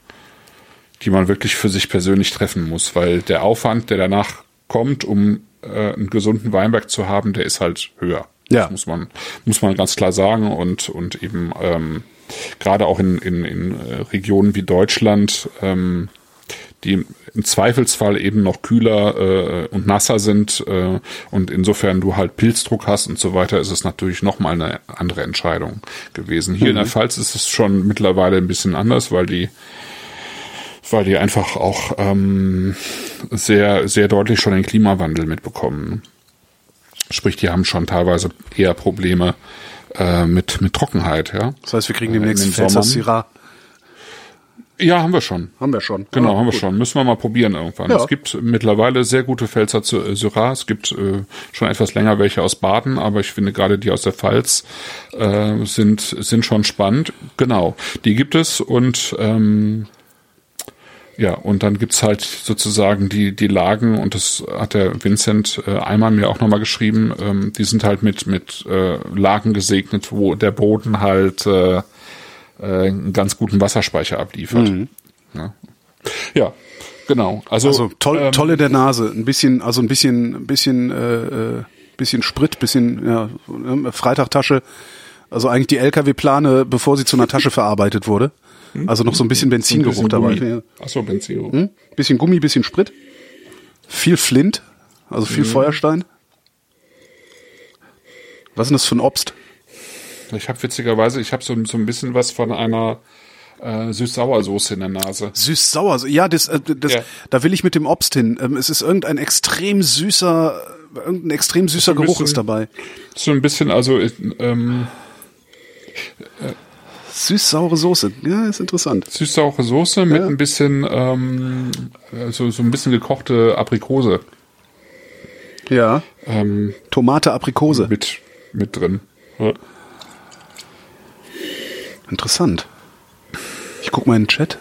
die man wirklich für sich persönlich treffen muss, weil der Aufwand, der danach kommt, um äh, einen gesunden Weinberg zu haben, der ist halt höher. Ja. Das muss man, muss man ganz klar sagen und, und eben ähm, gerade auch in, in, in äh, Regionen wie Deutschland, ähm, die im Zweifelsfall eben noch kühler äh, und nasser sind äh, und insofern du halt Pilzdruck hast und so weiter, ist es natürlich nochmal eine andere Entscheidung gewesen. Hier mhm. in der Pfalz ist es schon mittlerweile ein bisschen anders, weil die weil die einfach auch ähm, sehr, sehr deutlich schon den Klimawandel mitbekommen. Sprich, die haben schon teilweise eher Probleme äh, mit, mit Trockenheit, ja. Das heißt, wir kriegen demnächst äh, Pfälzer Syrah. Ja, haben wir schon. Haben wir schon. Genau, ah, haben wir schon. Müssen wir mal probieren irgendwann. Ja. Es gibt mittlerweile sehr gute Pfälzer äh, Syrah. Es gibt äh, schon etwas länger welche aus Baden, aber ich finde gerade die aus der Pfalz äh, sind, sind schon spannend. Genau, die gibt es und ähm, ja, und dann gibt's halt sozusagen die, die Lagen, und das hat der Vincent äh, einmal mir auch nochmal geschrieben, ähm, die sind halt mit, mit äh, Lagen gesegnet, wo der Boden halt äh, äh, einen ganz guten Wasserspeicher abliefert. Mhm. Ja. ja. genau. Also, also toll, ähm, tolle der Nase, ein bisschen, also ein bisschen, ein bisschen, äh, äh, bisschen Sprit, bisschen ja, ne, Freitagtasche, also eigentlich die LKW-Plane, bevor sie zu einer Tasche verarbeitet wurde. Hm? Also noch so ein bisschen Benzingeruch ein bisschen dabei. Achso, Benzin. Hm? Bisschen Gummi, bisschen Sprit. Viel Flint, also viel mhm. Feuerstein. Was ist denn das für ein Obst? Ich habe witzigerweise, ich habe so, so ein bisschen was von einer äh, Süß-Sauersoße in der Nase. Süß-Sauer, ja, das, äh, das, ja. da will ich mit dem Obst hin. Ähm, es ist irgendein extrem süßer, irgendein extrem süßer so Geruch bisschen, ist dabei. So ein bisschen, also ähm, äh, Süß-saure Soße, ja, ist interessant. Süß-saure Soße mit ein bisschen, ähm, so, so ein bisschen gekochte Aprikose. Ja. Ähm, Tomate, Aprikose. Mit, mit drin. Ja. Interessant. Ich guck mal in den Chat.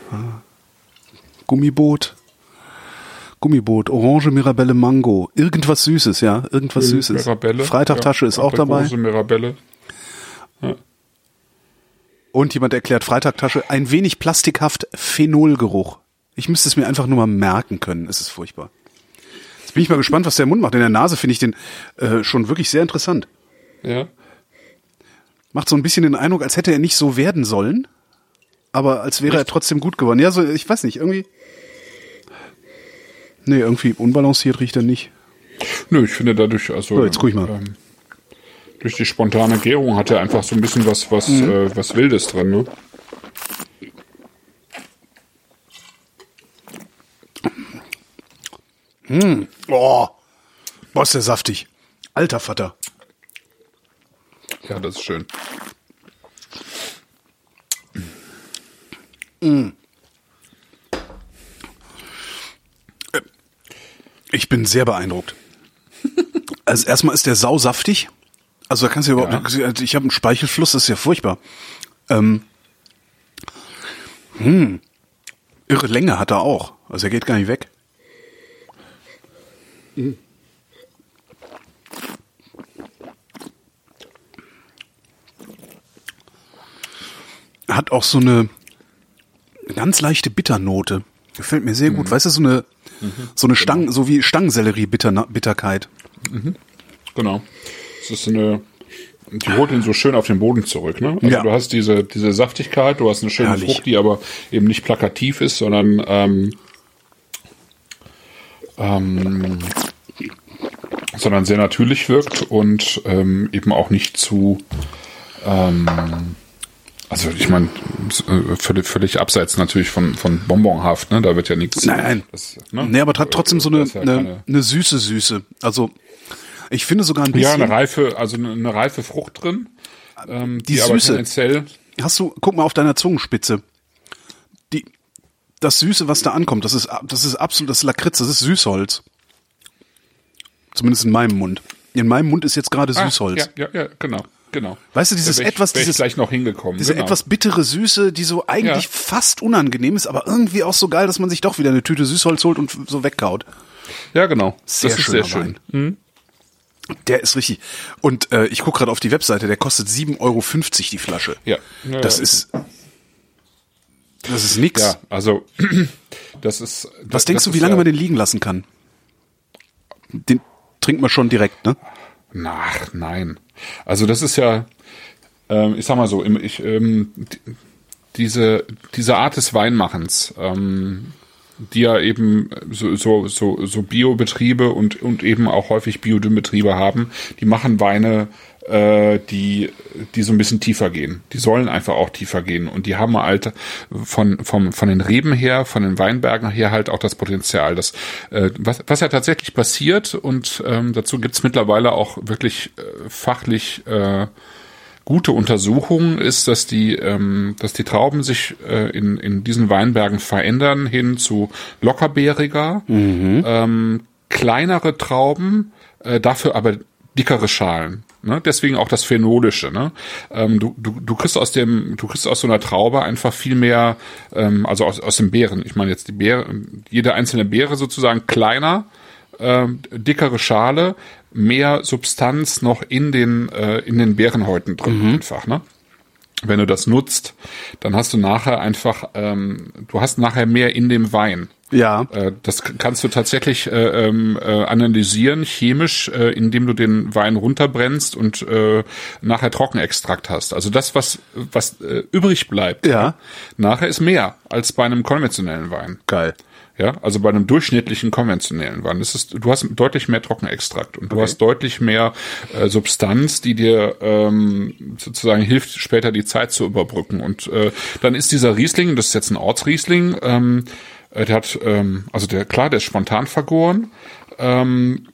Gummiboot. Gummiboot, Orange, Mirabelle, Mango. Irgendwas Süßes, ja. Irgendwas Süßes. Mirabelle. Freitagtasche ja, ist auch dabei. Mirabelle. Ja. Und jemand erklärt Freitagtasche, ein wenig plastikhaft Phenolgeruch. Ich müsste es mir einfach nur mal merken können. Es ist furchtbar. Jetzt bin ich mal gespannt, was der Mund macht. In der Nase finde ich den äh, schon wirklich sehr interessant. Ja. Macht so ein bisschen den Eindruck, als hätte er nicht so werden sollen, aber als wäre Echt? er trotzdem gut geworden. Ja, so, ich weiß nicht, irgendwie. Nee, irgendwie unbalanciert riecht er nicht. Nö, ich finde dadurch, also. So, jetzt guck ich mal. Ähm, durch die spontane Gärung hat er einfach so ein bisschen was, was, mhm. äh, was Wildes drin, ne? Mmh. Oh, boah, ist der saftig. Alter Vater. Ja, das ist schön. Mmh. Ich bin sehr beeindruckt. [laughs] Also erstmal ist der sau saftig. Also da kannst du überhaupt ja. nicht, ich habe einen Speichelfluss, das ist ja furchtbar. Ähm, hm, irre Länge hat er auch. Also er geht gar nicht weg. Mhm. Hat auch so eine ganz leichte Bitternote. Gefällt mir sehr gut. Mhm. Weißt du, so eine, mhm. so eine Stangen, so wie Stangensellerie-Bitterkeit. Mhm. Genau. Das ist eine, die holt ihn so schön auf den Boden zurück, ne? Also ja. du hast diese, diese Saftigkeit, du hast eine schöne Herrlich. Frucht, die aber eben nicht plakativ ist, sondern ähm, ähm, sondern sehr natürlich wirkt und ähm, eben auch nicht zu ähm, also ich meine, äh, völlig, völlig abseits natürlich von, von Bonbonhaft, ne? Da wird ja nichts. Nein, das, ne? nee, aber hat trotzdem so eine, ja eine, eine süße Süße. Also ich finde sogar ein bisschen. Ja, eine reife, also eine, reife Frucht drin. Ähm, die, die Süße. Hast du, guck mal auf deiner Zungenspitze. Die, das Süße, was da ankommt, das ist, das ist absolut, das ist Lakritz, das ist Süßholz. Zumindest in meinem Mund. In meinem Mund ist jetzt gerade ah, Süßholz. Ja, ja, ja, genau. Genau. Weißt du, dieses etwas, dieses gleich noch hingekommen. Diese genau. etwas bittere Süße, die so eigentlich ja. fast unangenehm ist, aber irgendwie auch so geil, dass man sich doch wieder eine Tüte Süßholz holt und so wegkaut. Ja, genau. Sehr das ist sehr schön. Mhm. Der ist richtig. Und äh, ich gucke gerade auf die Webseite, der kostet 7,50 Euro die Flasche. Ja. ja das ja. ist. Das ist nix. Ja, also [clears throat] das ist. Das, Was denkst du, wie lange ja, man den liegen lassen kann? Den trinkt man schon direkt, ne? Ach, nein. Also das ist ja, ähm, ich sag mal so, ich, ähm, diese, diese Art des Weinmachens, ähm, die ja eben so, so, so, so Biobetriebe und, und eben auch häufig Biodünnbetriebe haben, die machen Weine, äh, die, die so ein bisschen tiefer gehen. Die sollen einfach auch tiefer gehen. Und die haben halt von, vom, von den Reben her, von den Weinbergen her halt auch das Potenzial. Das, äh, was, was ja tatsächlich passiert, und ähm, dazu gibt's mittlerweile auch wirklich äh, fachlich äh, gute Untersuchung ist, dass die, ähm, dass die Trauben sich äh, in, in diesen Weinbergen verändern hin zu lockerbeeriger, mhm. ähm, kleinere Trauben, äh, dafür aber dickere Schalen. Ne? Deswegen auch das Phenolische. Ne? Ähm, du, du, du kriegst aus dem, du kriegst aus so einer Traube einfach viel mehr, ähm, also aus, aus den Beeren. Ich meine jetzt die Beere, jede einzelne Beere sozusagen kleiner, äh, dickere Schale, mehr Substanz noch in den äh, in den Beerenhäuten drin mhm. einfach. Ne? Wenn du das nutzt, dann hast du nachher einfach, ähm, du hast nachher mehr in dem Wein. Ja. Äh, das kannst du tatsächlich äh, ähm, äh, analysieren, chemisch, äh, indem du den Wein runterbrennst und äh, nachher Trockenextrakt hast. Also das, was, was äh, übrig bleibt, ja. nachher ist mehr als bei einem konventionellen Wein. Geil. Ja, also bei einem durchschnittlichen konventionellen Wein, ist, du hast deutlich mehr Trockenextrakt und du okay. hast deutlich mehr äh, Substanz, die dir ähm, sozusagen hilft, später die Zeit zu überbrücken. Und äh, dann ist dieser Riesling, das ist jetzt ein Ortsriesling, ähm, äh, der hat, ähm, also der, klar, der ist spontan vergoren, ähm,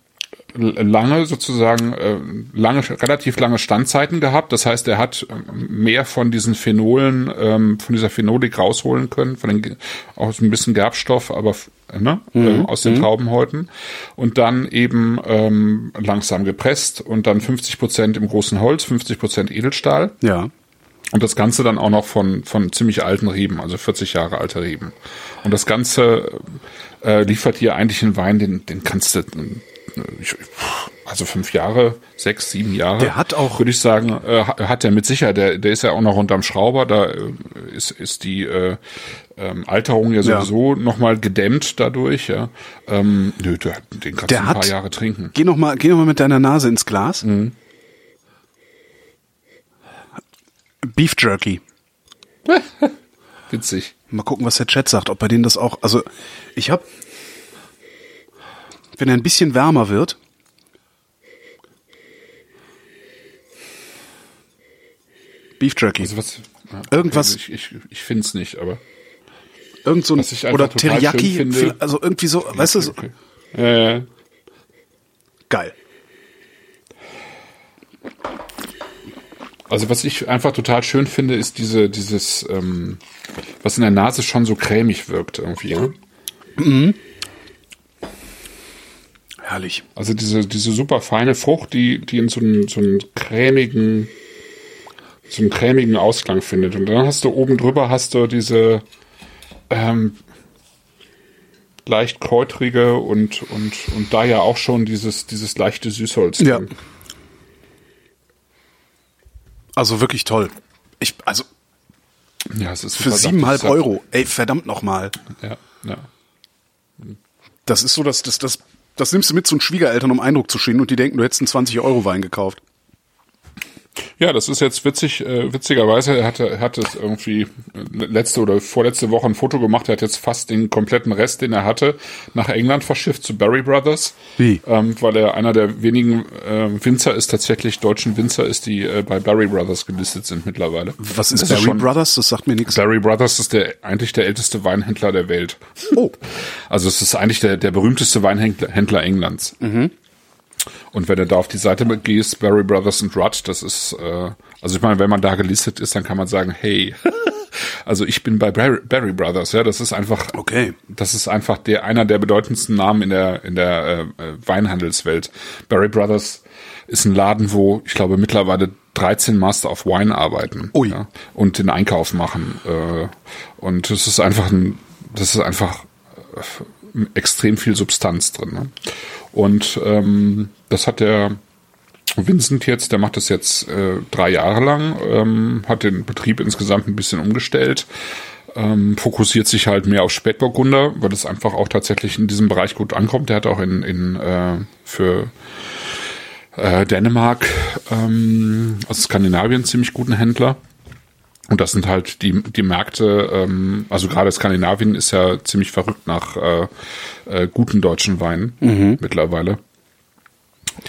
lange sozusagen äh, lange relativ lange Standzeiten gehabt. Das heißt, er hat ähm, mehr von diesen Phenolen, ähm, von dieser Phenolik rausholen können, von den auch so ein bisschen Gerbstoff, aber ne, mhm. äh, aus den mhm. Traubenhäuten und dann eben ähm, langsam gepresst und dann 50 Prozent im großen Holz, 50 Prozent Edelstahl. Ja. Und das Ganze dann auch noch von, von ziemlich alten Reben, also 40 Jahre alte Reben. Und das Ganze äh, liefert hier eigentlich einen Wein, den, den kannst du also fünf Jahre, sechs, sieben Jahre. Der hat auch, würde ich sagen, äh, hat er mit Sicherheit. Der, der ist ja auch noch unterm Schrauber. Da äh, ist, ist die äh, ähm, Alterung ja sowieso ja. nochmal gedämmt dadurch. Ja, ähm, nö, der, den kannst der du ein paar Jahre trinken. Geh noch mal, geh noch mal mit deiner Nase ins Glas. Mhm. Beef Jerky. [laughs] Witzig. Mal gucken, was der Chat sagt, ob bei denen das auch. Also ich habe wenn er ein bisschen wärmer wird. Beef Jerky. Also was, ja, Irgendwas. Ich, ich, ich finde es nicht, aber. Irgend so ein, oder Teriyaki, also irgendwie so, okay, weißt du, so. Okay. Äh. Geil. Also was ich einfach total schön finde, ist diese, dieses, ähm, was in der Nase schon so cremig wirkt irgendwie. Ne? Mhm. Herrlich. Also diese, diese super feine Frucht, die, die in so einen, so einen cremigen, so einen cremigen Ausklang findet. Und dann hast du oben drüber hast du diese ähm, leicht kräutrige und, und, und da ja auch schon dieses, dieses leichte Süßholz. Ja. Also wirklich toll. Ich, also. Ja, es ist für siebeneinhalb Euro. Ey, verdammt nochmal. Ja, ja. Das ist so, dass das, das das nimmst du mit zu den Schwiegereltern, um Eindruck zu schinden und die denken, du hättest einen 20-Euro-Wein gekauft. Ja, das ist jetzt witzig. Äh, witzigerweise er hatte er hat es irgendwie letzte oder vorletzte Woche ein Foto gemacht. Er hat jetzt fast den kompletten Rest, den er hatte, nach England verschifft zu Barry Brothers. Wie? Ähm, weil er einer der wenigen äh, Winzer ist, tatsächlich deutschen Winzer ist, die äh, bei Barry Brothers gelistet sind mittlerweile. Was ist das Barry ist Brothers? Das sagt mir nichts. Barry Brothers ist der eigentlich der älteste Weinhändler der Welt. Oh. Also es ist eigentlich der der berühmteste Weinhändler Englands. Mhm. Und wenn du da auf die Seite gehst, Barry Brothers and Rudd, das ist, äh, also ich meine, wenn man da gelistet ist, dann kann man sagen, hey, [laughs] also ich bin bei Barry, Barry, Brothers, ja, das ist einfach, okay, das ist einfach der einer der bedeutendsten Namen in der in der äh, Weinhandelswelt. Barry Brothers ist ein Laden, wo ich glaube mittlerweile 13 Master of Wine arbeiten Ui. Ja, und den Einkauf machen. Äh, und es ist einfach ein, das ist einfach äh, extrem viel Substanz drin. Ne? Und ähm, das hat der Vincent jetzt, der macht das jetzt äh, drei Jahre lang, ähm, hat den Betrieb insgesamt ein bisschen umgestellt, ähm, fokussiert sich halt mehr auf Spätburgunder, weil es einfach auch tatsächlich in diesem Bereich gut ankommt. Der hat auch in, in äh, für äh, Dänemark, ähm, also Skandinavien, ziemlich guten Händler. Und das sind halt die, die Märkte, ähm, also gerade Skandinavien ist ja ziemlich verrückt nach äh, äh, guten deutschen Weinen mittlerweile.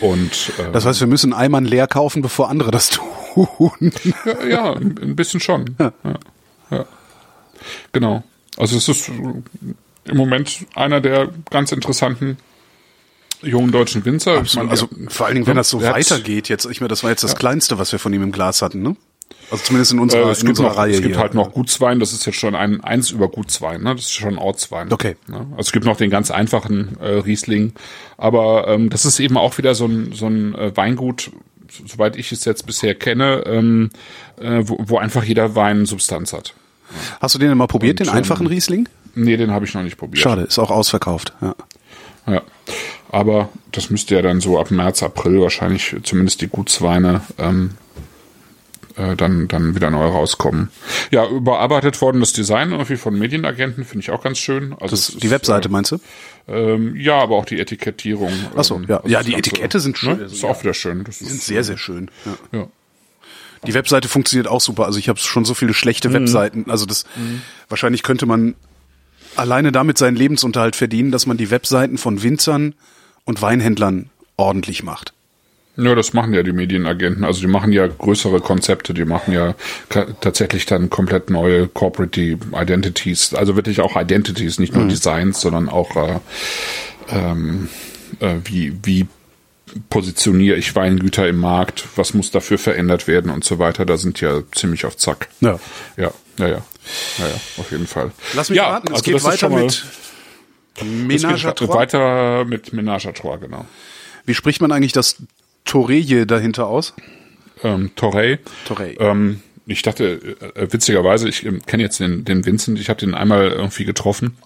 Und äh, Das heißt, wir müssen Eimern leer kaufen, bevor andere das tun. ja, ja, ein bisschen schon. Ja. Ja. Genau. Also es ist im Moment einer der ganz interessanten jungen deutschen Winzer. Ich meine, Also vor allen Dingen, wenn das so weitergeht, jetzt, ich meine, das war jetzt das Kleinste, was wir von ihm im Glas hatten, ne? Also zumindest in unserer, Äh, es in gibt, unserer noch, Reihe es gibt hier. halt noch Gutswein, das ist jetzt schon ein eins über Gutswein, ne? Das ist schon Ortswein. Okay. Ne? Also es gibt noch den ganz einfachen äh, Riesling, aber ähm, das ist eben auch wieder so ein so ein äh, Weingut, so- soweit ich es jetzt bisher kenne, ähm, äh, wo, wo einfach jeder Wein Substanz hat. Hast du den mal probiert, den ähm, einfachen Riesling? Nee, den habe ich noch nicht probiert. Schade, ist auch ausverkauft. Ja. Ja. Aber das müsste ja dann so ab März, April wahrscheinlich zumindest die Gutsweine ähm, äh, dann, dann wieder neu rauskommen. Ja, überarbeitet worden das Design irgendwie von Medienagenten, finde ich auch ganz schön. Also Das, die ist, Webseite meinst du? Äh, ähm, ja, aber auch die Etikettierung. Ach so, ähm, ja. also Ja, die Ganze, Etikette sind schön. Ne? Ist auch wieder schön. Das Die sind ist, sehr, sehr schön. Ja. Ja. Die Webseite funktioniert auch super. Also ich habe schon so viele schlechte Mhm. Webseiten. Also das wahrscheinlich könnte man alleine damit seinen Lebensunterhalt verdienen, dass man die Webseiten von Winzern und Weinhändlern ordentlich macht. Ja, das machen ja die Medienagenten. Also die machen ja größere Konzepte, die machen ja tatsächlich dann komplett neue Corporate Identities, also wirklich auch Identities, nicht nur Designs, sondern auch äh, ähm, äh, wie, wie positioniere ich Weingüter im Markt, was muss dafür verändert werden und so weiter. Da sind ja ziemlich auf Zack. Ja. Ja, ja, ja. Ja, ja, auf jeden Fall. Lass mich ja, raten, es also geht weiter mit es Ménage à geht Trois. weiter mit Ménage à Trois, genau. Wie spricht man eigentlich das Toreye dahinter aus? ähm, Torrey. Torrey. Ähm, ich dachte, äh, witzigerweise, ich ähm, kenne jetzt den, den Vincent, ich habe den einmal irgendwie getroffen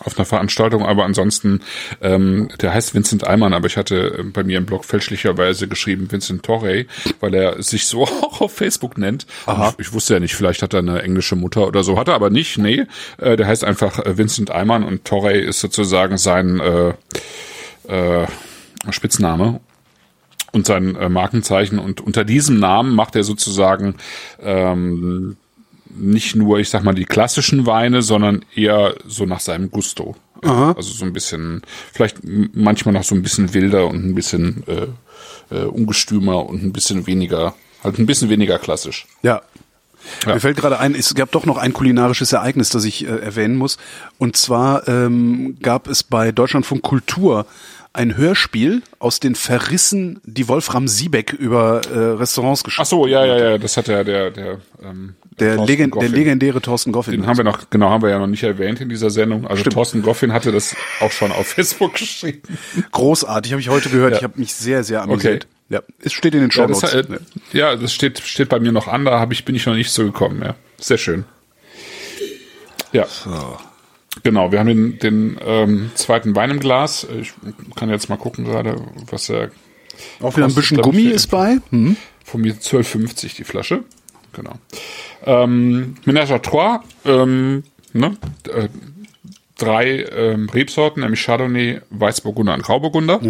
auf einer Veranstaltung, aber ansonsten, ähm, der heißt Vincent Eimann, aber ich hatte äh, bei mir im Blog fälschlicherweise geschrieben Vincent Torrey, weil er sich so [laughs] auch auf Facebook nennt. Aha. Ich, ich wusste ja nicht, vielleicht hat er eine englische Mutter oder so, hat er aber nicht, nee. Äh, der heißt einfach äh, Vincent Eimann und Torrey ist sozusagen sein äh, äh, Spitzname und sein äh, Markenzeichen. Und unter diesem Namen macht er sozusagen ähm, nicht nur, ich sag mal, die klassischen Weine, sondern eher so nach seinem Gusto. Also so ein bisschen, vielleicht manchmal noch so ein bisschen wilder und ein bisschen äh, äh, ungestümer und ein bisschen weniger, halt ein bisschen weniger klassisch. Ja. Ja. Mir fällt gerade ein, es gab doch noch ein kulinarisches Ereignis, das ich äh, erwähnen muss. Und zwar ähm, gab es bei Deutschlandfunk Kultur ein Hörspiel aus den Verrissen, die Wolfram Siebeck über äh, Restaurants Ach geschrieben so, ja, ja, ja, das hat ja der, der, ähm, Der, Legend, der legendäre Thorsten Goffin. Den haben wir noch, genau, haben wir ja noch nicht erwähnt in dieser Sendung. Also Thorsten Goffin hatte das auch schon auf [laughs] Facebook geschrieben. Großartig, habe ich heute gehört. Ja. Ich habe mich sehr, sehr amüsiert. Okay. Ja, es steht in den Show Ja, das, Notes. äh, ja, das steht, steht bei mir noch an, da hab ich, bin ich noch nicht so gekommen, ja. Sehr schön. Ja. Genau, wir haben den, den ähm, zweiten Wein im Glas. Ich kann jetzt mal gucken gerade, was er Auch wieder ein bisschen Gummi ist bei. Hm. von mir 12,50 die Flasche. Genau. Ähm, Ménage à Trois, ähm, ne? äh, drei ähm, Rebsorten, nämlich Chardonnay, Weißburgunder und Grauburgunder.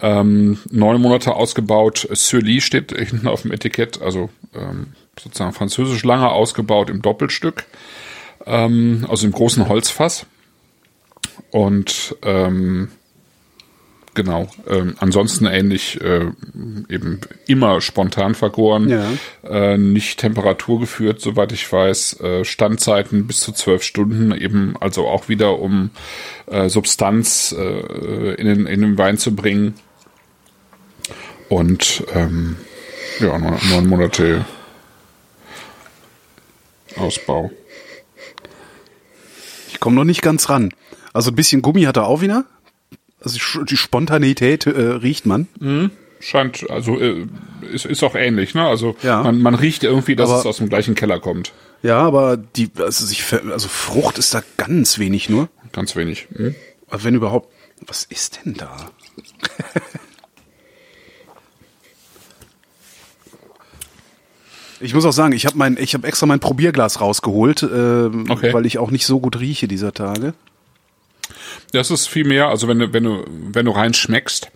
Ähm, neun Monate ausgebaut. Surly steht hinten auf dem Etikett, also ähm, sozusagen französisch lange ausgebaut im Doppelstück, ähm, also im großen Holzfass. Und ähm, genau, ähm, ansonsten ähnlich äh, eben immer spontan vergoren, Ja. äh, nicht temperaturgeführt, soweit ich weiß, äh, Standzeiten bis zu zwölf Stunden, eben also auch wieder um äh, Substanz äh, in, den, in den Wein zu bringen. Und ähm, ja, neun, neun Monate Ausbau. Ich komme noch nicht ganz ran. Also ein bisschen Gummi hat er auch wieder. Also die Spontanität äh, riecht man. Scheint, also äh, ist, ist auch ähnlich, ne? Also Ja. man, man riecht irgendwie, dass Aber- es aus dem gleichen Keller kommt. Ja, aber die, also, sich, also Frucht ist da ganz wenig nur. Ganz wenig. Hm? Aber wenn überhaupt, was ist denn da? [laughs] Ich muss auch sagen, ich habe mein, ich habe extra mein Probierglas rausgeholt, ähm, Okay. weil ich auch nicht so gut rieche dieser Tage. Das ist viel mehr, also wenn du, wenn du, wenn du rein schmeckst.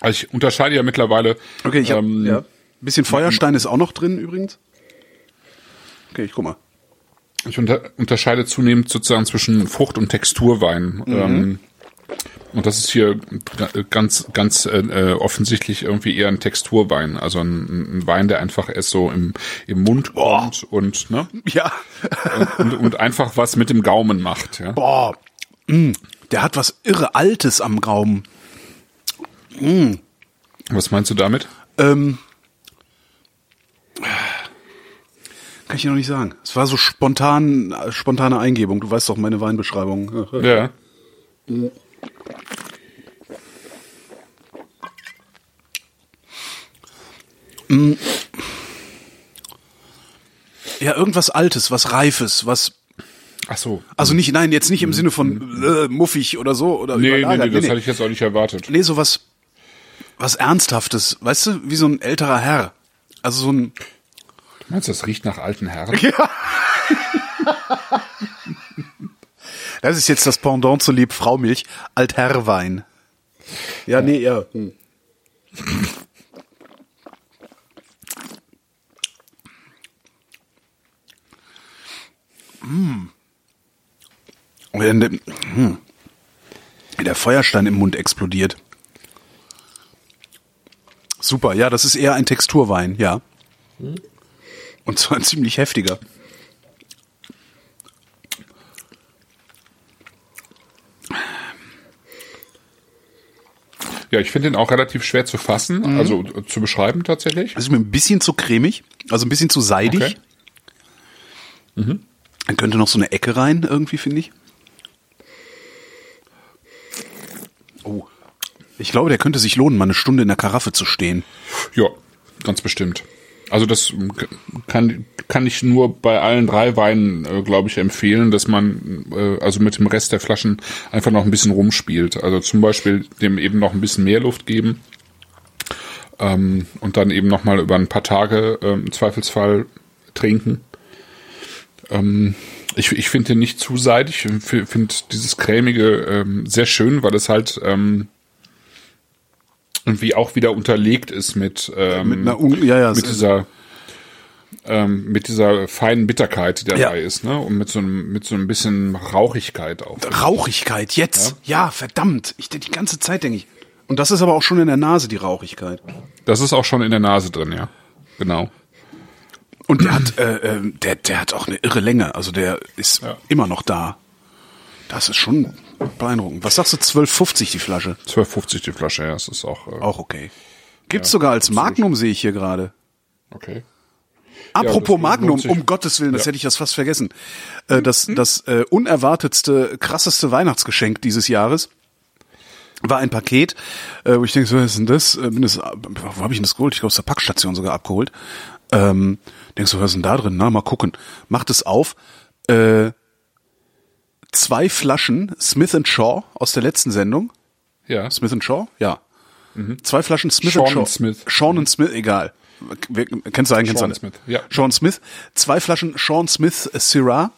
Also ich unterscheide ja mittlerweile. Okay, ich habe ähm, ja, ein bisschen Feuerstein ist auch noch drin übrigens. Okay, ich guck mal. Ich unter, unterscheide zunehmend sozusagen zwischen Frucht- und Texturwein. Ähm, und das ist hier ga- ganz, ganz äh, äh, offensichtlich irgendwie eher ein Texturwein. Also ein, ein Wein, der einfach erst so im, im Mund kommt und, ne? Ja. und, und einfach was mit dem Gaumen macht. Ja? Boah. Mm, der hat was irre Altes am Gaumen. Was meinst du damit? Ähm, kann ich dir noch nicht sagen. Es war so spontan, äh, spontane Eingebung. Du weißt doch meine Weinbeschreibung. Ja. Ja, irgendwas Altes, was Reifes, was Ach so. also nicht, nein, jetzt nicht im Sinne von äh, muffig oder so oder Nee, nee, überlagert. nee, das hatte ich jetzt auch nicht erwartet. nee, so was, was Ernsthaftes, weißt du, wie so ein älterer Herr. Also so ein, Du meinst, das riecht nach alten Herren? [laughs] [laughs] das ist jetzt das Pendant zu Lieb Frau Milch, Altherrwein. Ja, nee, ja. Hm. Mm. Wenn der, hm. Der Feuerstein im Mund explodiert. Super, ja, das ist eher ein Texturwein, ja. Und zwar ein ziemlich heftiger. Ja, ich finde den auch relativ schwer zu fassen, Mhm. also äh, zu beschreiben tatsächlich. Das ist mir ein bisschen zu cremig, also ein bisschen zu seidig. Okay. Dann könnte noch so eine Ecke rein, irgendwie, finde ich. Oh. Ich glaube, der könnte sich lohnen, mal eine Stunde in der Karaffe zu stehen. Ja, ganz bestimmt. Also das kann, kann ich nur bei allen drei Weinen, äh, glaube ich, empfehlen, dass man äh, also mit dem Rest der Flaschen einfach noch ein bisschen rumspielt. Also zum Beispiel dem eben noch ein bisschen mehr Luft geben ähm, und dann eben noch mal über ein paar Tage ähm, im Zweifelsfall trinken. Ähm, ich ich finde den nicht zu seidig. Ich finde dieses cremige ähm, sehr schön, weil es halt ähm, irgendwie auch wieder unterlegt ist mit, ähm, Mit einer Un- ja, ja, mit dieser ähm, mit dieser feinen Bitterkeit, die dabei Ja. ist, ne? Und mit so einem mit so ein bisschen Rauchigkeit auch. Rauchigkeit, jetzt. Ja, verdammt. Ich die ganze Zeit denke ich. Und das ist aber auch schon in der Nase, die Rauchigkeit. Das ist auch schon in der Nase drin, ja. Genau. Und der hat, äh, äh, der, der hat auch eine irre Länge. Also der ist Ja. immer noch da. Das ist schon beeindruckend. Was sagst du, 12,50 die Flasche? 12,50 die Flasche, ja, das ist auch äh, Auch okay. Gibt's sogar als Magnum, sehe ich hier gerade. okay. Apropos das Magnum, um Gottes Willen, das Ja. hätte ich das fast vergessen. Äh, das das äh, unerwartetste, krasseste Weihnachtsgeschenk dieses Jahres war ein Paket, äh, wo ich denke, so, was ist denn das? Äh, bin das wo habe ich denn das geholt? Ich glaube, aus der Packstation sogar abgeholt. Ähm, denkst du, was ist denn da drin? Na, mal gucken. Macht es auf. Äh, zwei Flaschen Smith Shaw aus der letzten Sendung. Ja. Smith Shaw? Ja. Zwei Flaschen Smith Sean Shaw. and Smith. Sean and Smith, egal. Kennst du einen, kennst du Sean alle? Smith, ja. Sean Smith. Zwei Flaschen Sean Smith Syrah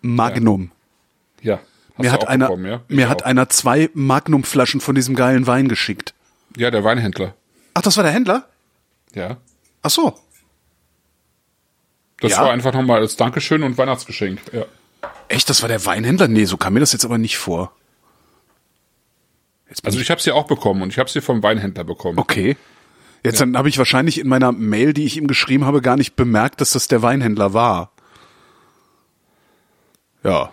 Magnum. Ja. Hast Mir hat einer, ja? Mir hat einer zwei Magnum-Flaschen von diesem geilen Wein geschickt. Ja, der Weinhändler. Ach, das war der Händler? Ja. Ach so. Das Ja? war einfach nochmal als Dankeschön und Weihnachtsgeschenk. Ja. Echt, das war der Weinhändler? Nee, so kam mir das jetzt aber nicht vor. Also ich habe sie auch bekommen und ich habe sie vom Weinhändler bekommen. Okay. Jetzt dann habe ich wahrscheinlich in meiner Mail, die ich ihm geschrieben habe, gar nicht bemerkt, dass das der Weinhändler war. Ja,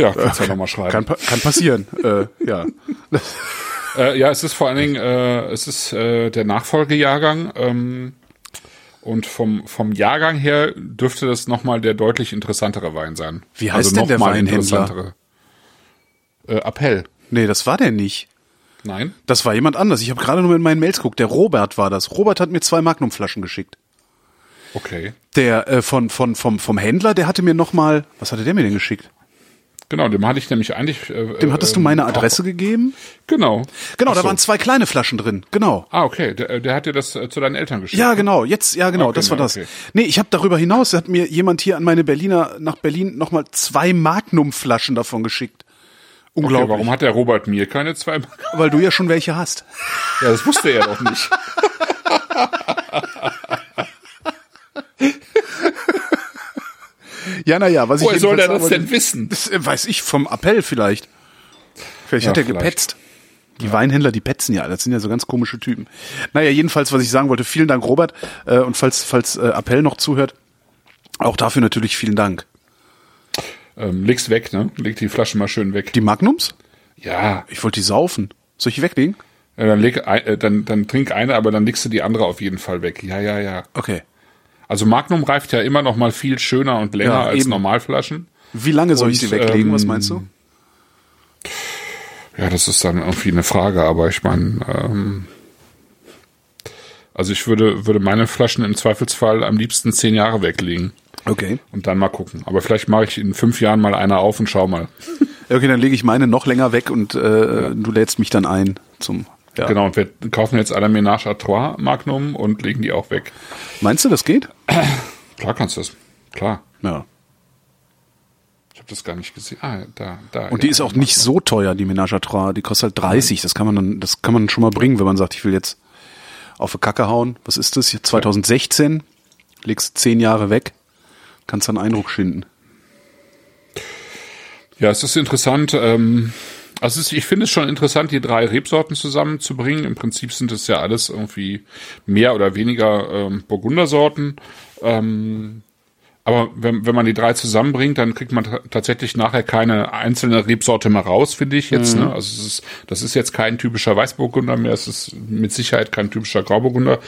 Ja, kannst ja nochmal schreiben. kann, kann passieren. [laughs] äh, ja. Äh, ja, es ist vor allen Dingen, äh, es ist äh, der Nachfolgejahrgang ähm, und vom vom Jahrgang her dürfte das nochmal der deutlich interessantere Wein sein. Also Wie heißt denn der Weinhändler? interessantere. Äh, Appell. Nee, das war der nicht. Nein? Das war jemand anders. Ich habe gerade nur in meinen Mails geguckt. Der Robert war das. Robert hat mir zwei Magnumflaschen geschickt. Okay. Der äh, von, von, vom, vom Händler, der hatte mir noch mal, was hatte der mir denn geschickt? Genau, dem hatte ich nämlich eigentlich. Äh, Dem hattest du ähm, meine auch- Adresse gegeben? Genau. Genau, Ach da so. waren zwei kleine Flaschen drin. Genau. Ah, okay. Der, der hat dir das äh, zu deinen Eltern geschickt. Ja, genau. Jetzt, ja, genau. Okay, das war das. okay. Nee, ich habe darüber hinaus, hat mir jemand hier an meine Berliner, nach Berlin nochmal zwei Magnumflaschen davon geschickt. Okay, Unglaublich. warum hat der Robert mir keine zwei? Weil du ja schon welche hast. Ja, das wusste er doch nicht. [laughs] Ja, naja, was Woher ich soll der jedenfalls das sagen denn wissen? Das äh, weiß ich vom Appell vielleicht. Vielleicht Ja, hat er vielleicht. gepetzt. Die Weinhändler, die petzen ja, das sind ja so ganz komische Typen. Naja, jedenfalls, was ich sagen wollte, vielen Dank, Robert. Äh, und falls, falls äh, Appell noch zuhört, auch dafür natürlich vielen Dank. Ähm, leg's weg, ne? Leg die Flasche mal schön weg. Die Magnums? Ja. Ich wollte die saufen. Soll ich die weglegen? ja dann, leg, äh, dann, dann trink eine, aber dann legst du die andere auf jeden Fall weg. Ja, ja, ja. Okay. Also Magnum reift ja immer noch mal viel schöner und länger Ja, als. Normalflaschen. Wie lange soll ich Und, sie weglegen? Was ähm, meinst du? Ja, das ist dann irgendwie eine Frage, aber ich meine, ähm, also ich würde, würde meine Flaschen im Zweifelsfall am liebsten zehn Jahre weglegen Okay. und dann mal gucken. Aber vielleicht mache ich in fünf Jahren mal eine auf und schau mal. Okay, dann lege ich meine noch länger weg und äh, du lädst mich dann ein zum. Ja. Genau, und wir kaufen jetzt alle Ménage à Trois Magnum und legen die auch weg. Meinst du, das geht? [clears throat] Klar kannst du das. Klar. Ja. Ich habe das gar nicht gesehen. Ah, da, da. Und die ja. ist auch nicht so teuer, die Ménage à Trois. Die kostet halt 30. Das kann man dann, das kann man schon mal bringen, wenn man sagt, ich will jetzt auf die Kacke hauen. Was ist das? 2016. Legst zehn Jahre weg. Kannst dann Eindruck schinden. Ja, es ist interessant. Ähm, also ist, ich finde es schon interessant, die drei Rebsorten zusammenzubringen. Im Prinzip sind es ja alles irgendwie mehr oder weniger ähm, Burgundersorten. Ähm, aber wenn, wenn man die drei zusammenbringt, dann kriegt man ta- tatsächlich nachher keine einzelne Rebsorte mehr raus, finde ich jetzt. Ne? Also es ist, das ist jetzt kein typischer Weißburgunder mehr, es ist mit Sicherheit kein typischer Grauburgunder,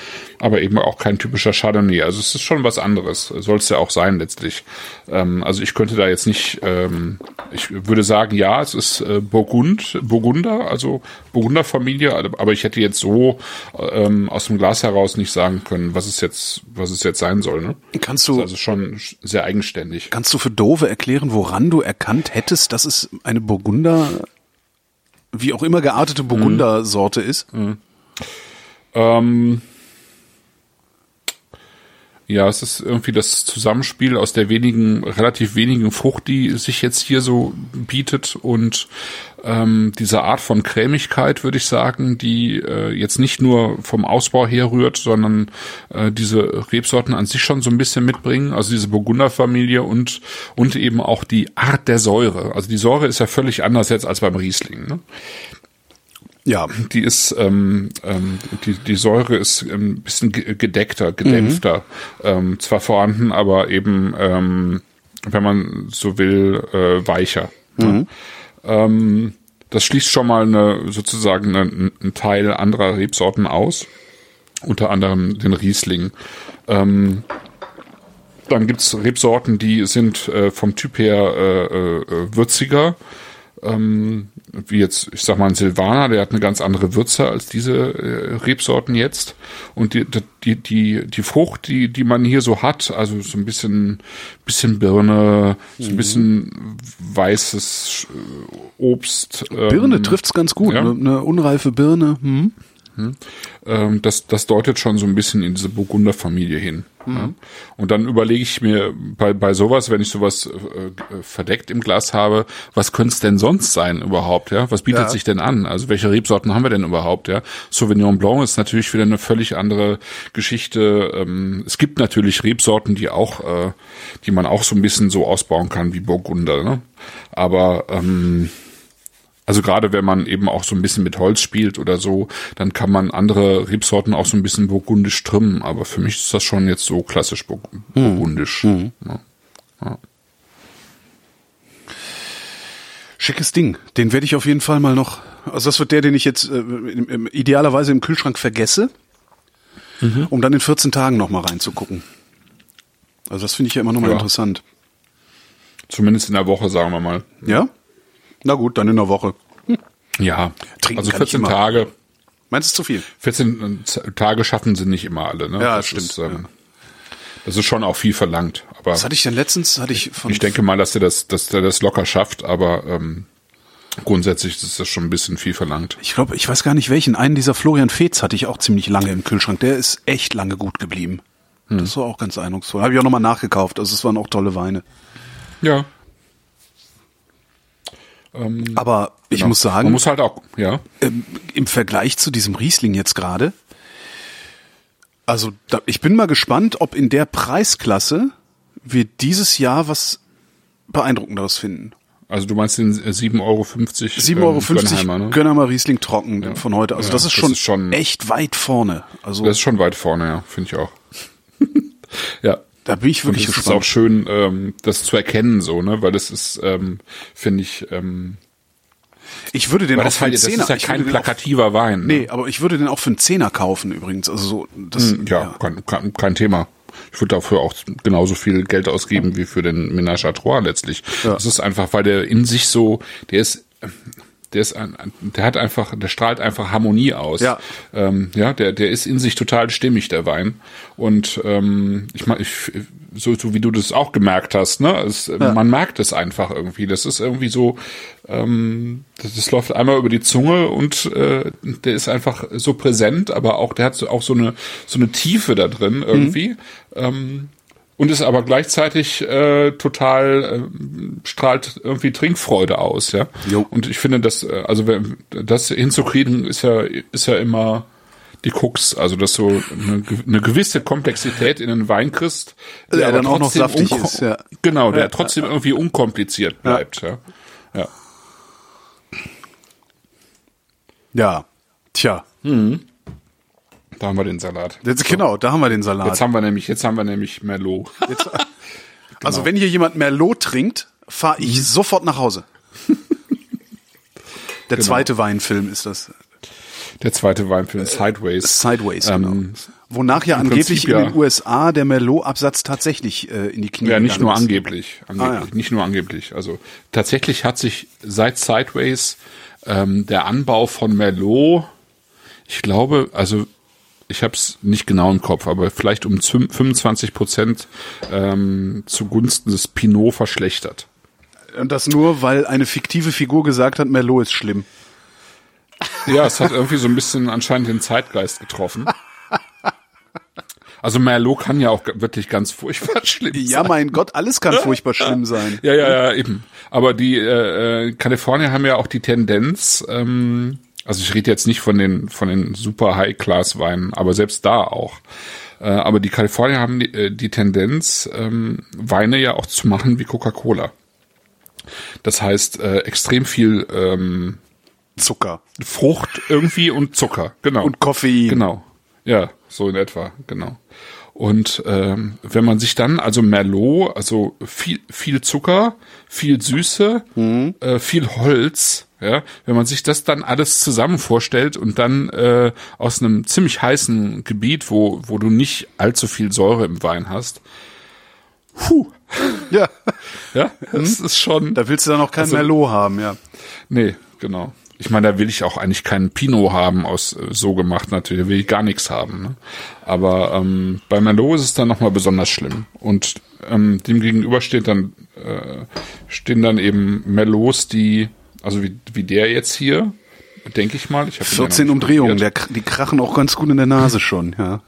aber eben auch kein typischer Chardonnay. Also es ist schon was anderes, soll es ja auch sein letztlich. Ähm, also ich könnte da jetzt nicht, ähm, ich würde sagen, ja, es ist äh, Burgund, Burgunder, also Burgunderfamilie, aber ich hätte jetzt so ähm, aus dem Glas heraus nicht sagen können, was es jetzt, was es jetzt sein soll. Ne? Kannst du, also schon sehr eigenständig. kannst du für Dove erklären, woran du erkannt hättest, dass es eine Burgunder, wie auch immer geartete Burgundersorte ist? Ähm, ja, es ist irgendwie das Zusammenspiel aus der wenigen, relativ wenigen Frucht, die sich jetzt hier so bietet und ähm, diese Art von Cremigkeit, würde ich sagen, die äh, jetzt nicht nur vom Ausbau herrührt, sondern äh, diese Rebsorten an sich schon so ein bisschen mitbringen, also diese Burgunderfamilie und und eben auch die Art der Säure. Also die Säure ist ja völlig anders jetzt als beim Riesling. Ne? Ja. die ist, ähm, ähm, die, die Säure ist ein bisschen ge- gedeckter, gedämpfter, ähm, zwar vorhanden, aber eben, ähm, wenn man so will, äh, weicher. Ne? Ähm, das schließt schon mal eine, sozusagen einen, einen Teil anderer Rebsorten aus, unter anderem den Riesling. Ähm, dann gibt's Rebsorten, die sind äh, vom Typ her äh, äh, würziger. Ähm, wie jetzt, ich sag mal, ein Silvaner, der hat eine ganz andere Würze als diese äh, Rebsorten jetzt. Und die, die, die, die Frucht, die, die man hier so hat, also so ein bisschen, bisschen Birne, so ein bisschen weißes äh, Obst. ähm, Birne trifft's ganz gut. ja. Eine, eine unreife Birne. Hm? Ähm, das, das deutet schon so ein bisschen in diese Burgunderfamilie hin. Ja. Und dann überlege ich mir bei, bei sowas, wenn ich sowas äh, verdeckt im Glas habe, was könnte es denn sonst sein überhaupt? Ja, was bietet Ja. sich denn an? Also welche Rebsorten haben wir denn überhaupt? Ja, Sauvignon Blanc ist natürlich wieder eine völlig andere Geschichte. Ähm, es gibt natürlich Rebsorten, die auch, äh, die man auch so ein bisschen so ausbauen kann wie Burgunder. Ne? Aber ähm, also gerade wenn man eben auch so ein bisschen mit Holz spielt oder so, dann kann man andere Rebsorten auch so ein bisschen burgundisch trimmen. Aber für mich ist das schon jetzt so klassisch bur burgundisch. Ja. Schickes Ding. Den werde ich auf jeden Fall mal noch. Also das wird der, den ich jetzt äh, im, im, idealerweise im Kühlschrank vergesse, um dann in 14 Tagen noch mal reinzugucken. Also das finde ich ja immer noch mal Ja. interessant. Zumindest in der Woche, sagen wir mal. Ja? Na gut, dann in der Woche. [laughs] Ja, Trinken also kann ich 14 immer. Tage. Meinst du zu viel? 14 Tage schaffen sie nicht immer alle. Ne? Ja, das stimmt, Ist, ähm, Das ist schon auch viel verlangt. Aber Was hatte ich denn letztens? Hatte ich von ich denke mal, dass er das, dass der das locker schafft. Aber ähm, grundsätzlich ist das schon ein bisschen viel verlangt. Ich glaube, ich weiß gar nicht welchen. Einen dieser Florian Feetz hatte ich auch ziemlich lange im Kühlschrank. Der ist echt lange gut geblieben. Hm. Das war auch ganz eindrucksvoll. Habe ich auch nochmal nachgekauft. Also es waren auch tolle Weine. Ja. Aber ich genau. muss sagen, Man muss halt auch, ja. ähm, im Vergleich zu diesem Riesling jetzt gerade, also da, ich bin mal gespannt, ob in der Preisklasse wir dieses Jahr was beeindruckenderes finden. Also du meinst den 7,50 Euro 7,50 Euro Gönnheimer, ne? Gönnermer Riesling trocken von heute. Also Ja, das, ist das schon ist schon- echt weit vorne. Also Das ist schon weit vorne, ja, finde ich auch. [laughs] ja. Da bin ich Und wirklich es ist auch gespannt. schön, ähm, das zu erkennen, so, ne? Weil das ist, ähm, finde ich, ähm, Ich würde den auch das, für einen halt, das Zehner. ist ja ich kein den auch, plakativer Wein. ne? nee, aber ich würde den auch für einen Zehner kaufen übrigens. Also so, das, Ja, Kein, kein, kein Thema. Ich würde dafür auch genauso viel Geld ausgeben wie für den Ménage à Trois letztlich. Ja. Das ist einfach, weil der in sich so, der ist, der ist ein, der hat einfach, der strahlt einfach Harmonie aus. Ja. ähm, ja, der, der ist in sich total stimmig der Wein. Und ähm, ich meine, ich, so, so wie du das auch gemerkt hast, ne, es, man merkt es einfach irgendwie. Das ist irgendwie so, ähm, das, das läuft einmal über die Zunge und äh, der ist einfach so präsent, aber auch der hat so, auch so eine so eine Tiefe da drin irgendwie. Ähm, und ist aber gleichzeitig äh, total äh, strahlt irgendwie Trinkfreude aus, ja. Jo. Und ich finde, das äh, also wenn- das hinzukriegen ist ja ist ja immer die Krux, also dass du eine, eine gewisse Komplexität in den Wein kriegst, Der aber dann auch noch saftig ist, ja. Genau, der trotzdem irgendwie unkompliziert bleibt, ja. Ja. ja. Tja, Da haben wir den Salat. jetzt, genau, da haben wir den Salat. Jetzt haben wir nämlich, jetzt haben wir nämlich Merlot. [laughs] Also wenn hier jemand Merlot trinkt, fahre ich Mhm. sofort nach Hause. [laughs] Der Genau. zweite Weinfilm ist das. Der zweite Weinfilm Sideways. Sideways, Ähm, genau. Wonach ja angeblich Prinzip in den USA der Merlot-Absatz tatsächlich äh, in die Knie Ja, nicht nur ist. angeblich. angeblich Ah, ja. Nicht nur angeblich. Also tatsächlich hat sich seit Sideways ähm, der Anbau von Merlot, ich glaube, also ich habe es nicht genau im Kopf, aber vielleicht um züm- 25 Prozent ähm, zugunsten des Pinot verschlechtert. Und das nur, weil eine fiktive Figur gesagt hat, Merlot ist schlimm. Ja, es hat irgendwie so ein bisschen anscheinend den Zeitgeist getroffen. Also Merlot kann ja auch wirklich ganz furchtbar [laughs] schlimm sein. Ja, mein Gott, alles kann furchtbar schlimm sein. Ja, ja, ja, eben. Aber die äh, äh, Kalifornier haben ja auch die Tendenz, ähm, also ich rede jetzt nicht von den von den super High-Class-Weinen, aber selbst da auch. Äh, aber die Kalifornier haben die, äh, die Tendenz, ähm, Weine ja auch zu machen wie Coca-Cola. Das heißt, äh, extrem viel ähm, Zucker. Frucht irgendwie und Zucker, genau. Und Koffein. Genau. Ja, so in etwa, genau. Und ähm, wenn man sich dann, also Merlot, also viel, viel Zucker, viel Süße, äh, viel Holz, ja, wenn man sich das dann alles zusammen vorstellt und dann äh, aus einem ziemlich heißen Gebiet, wo, wo du nicht allzu viel Säure im Wein hast, puh, [laughs] Ja, [laughs] ja, das ist schon. da willst du dann auch kein Also- Merlot haben, ja. Nee, genau. Ich meine, da will ich auch eigentlich keinen Pinot haben aus äh, so gemacht natürlich, da will ich gar nichts haben. Ne? Aber ähm, bei Merlot ist es dann nochmal besonders schlimm. Und ähm, dem gegenüber steht dann, äh, stehen dann eben Merlots, die, also wie, wie der jetzt hier, denke ich mal. Ich hab den ja noch 14 nicht Umdrehungen, der, die krachen auch ganz gut in der Nase schon, ja.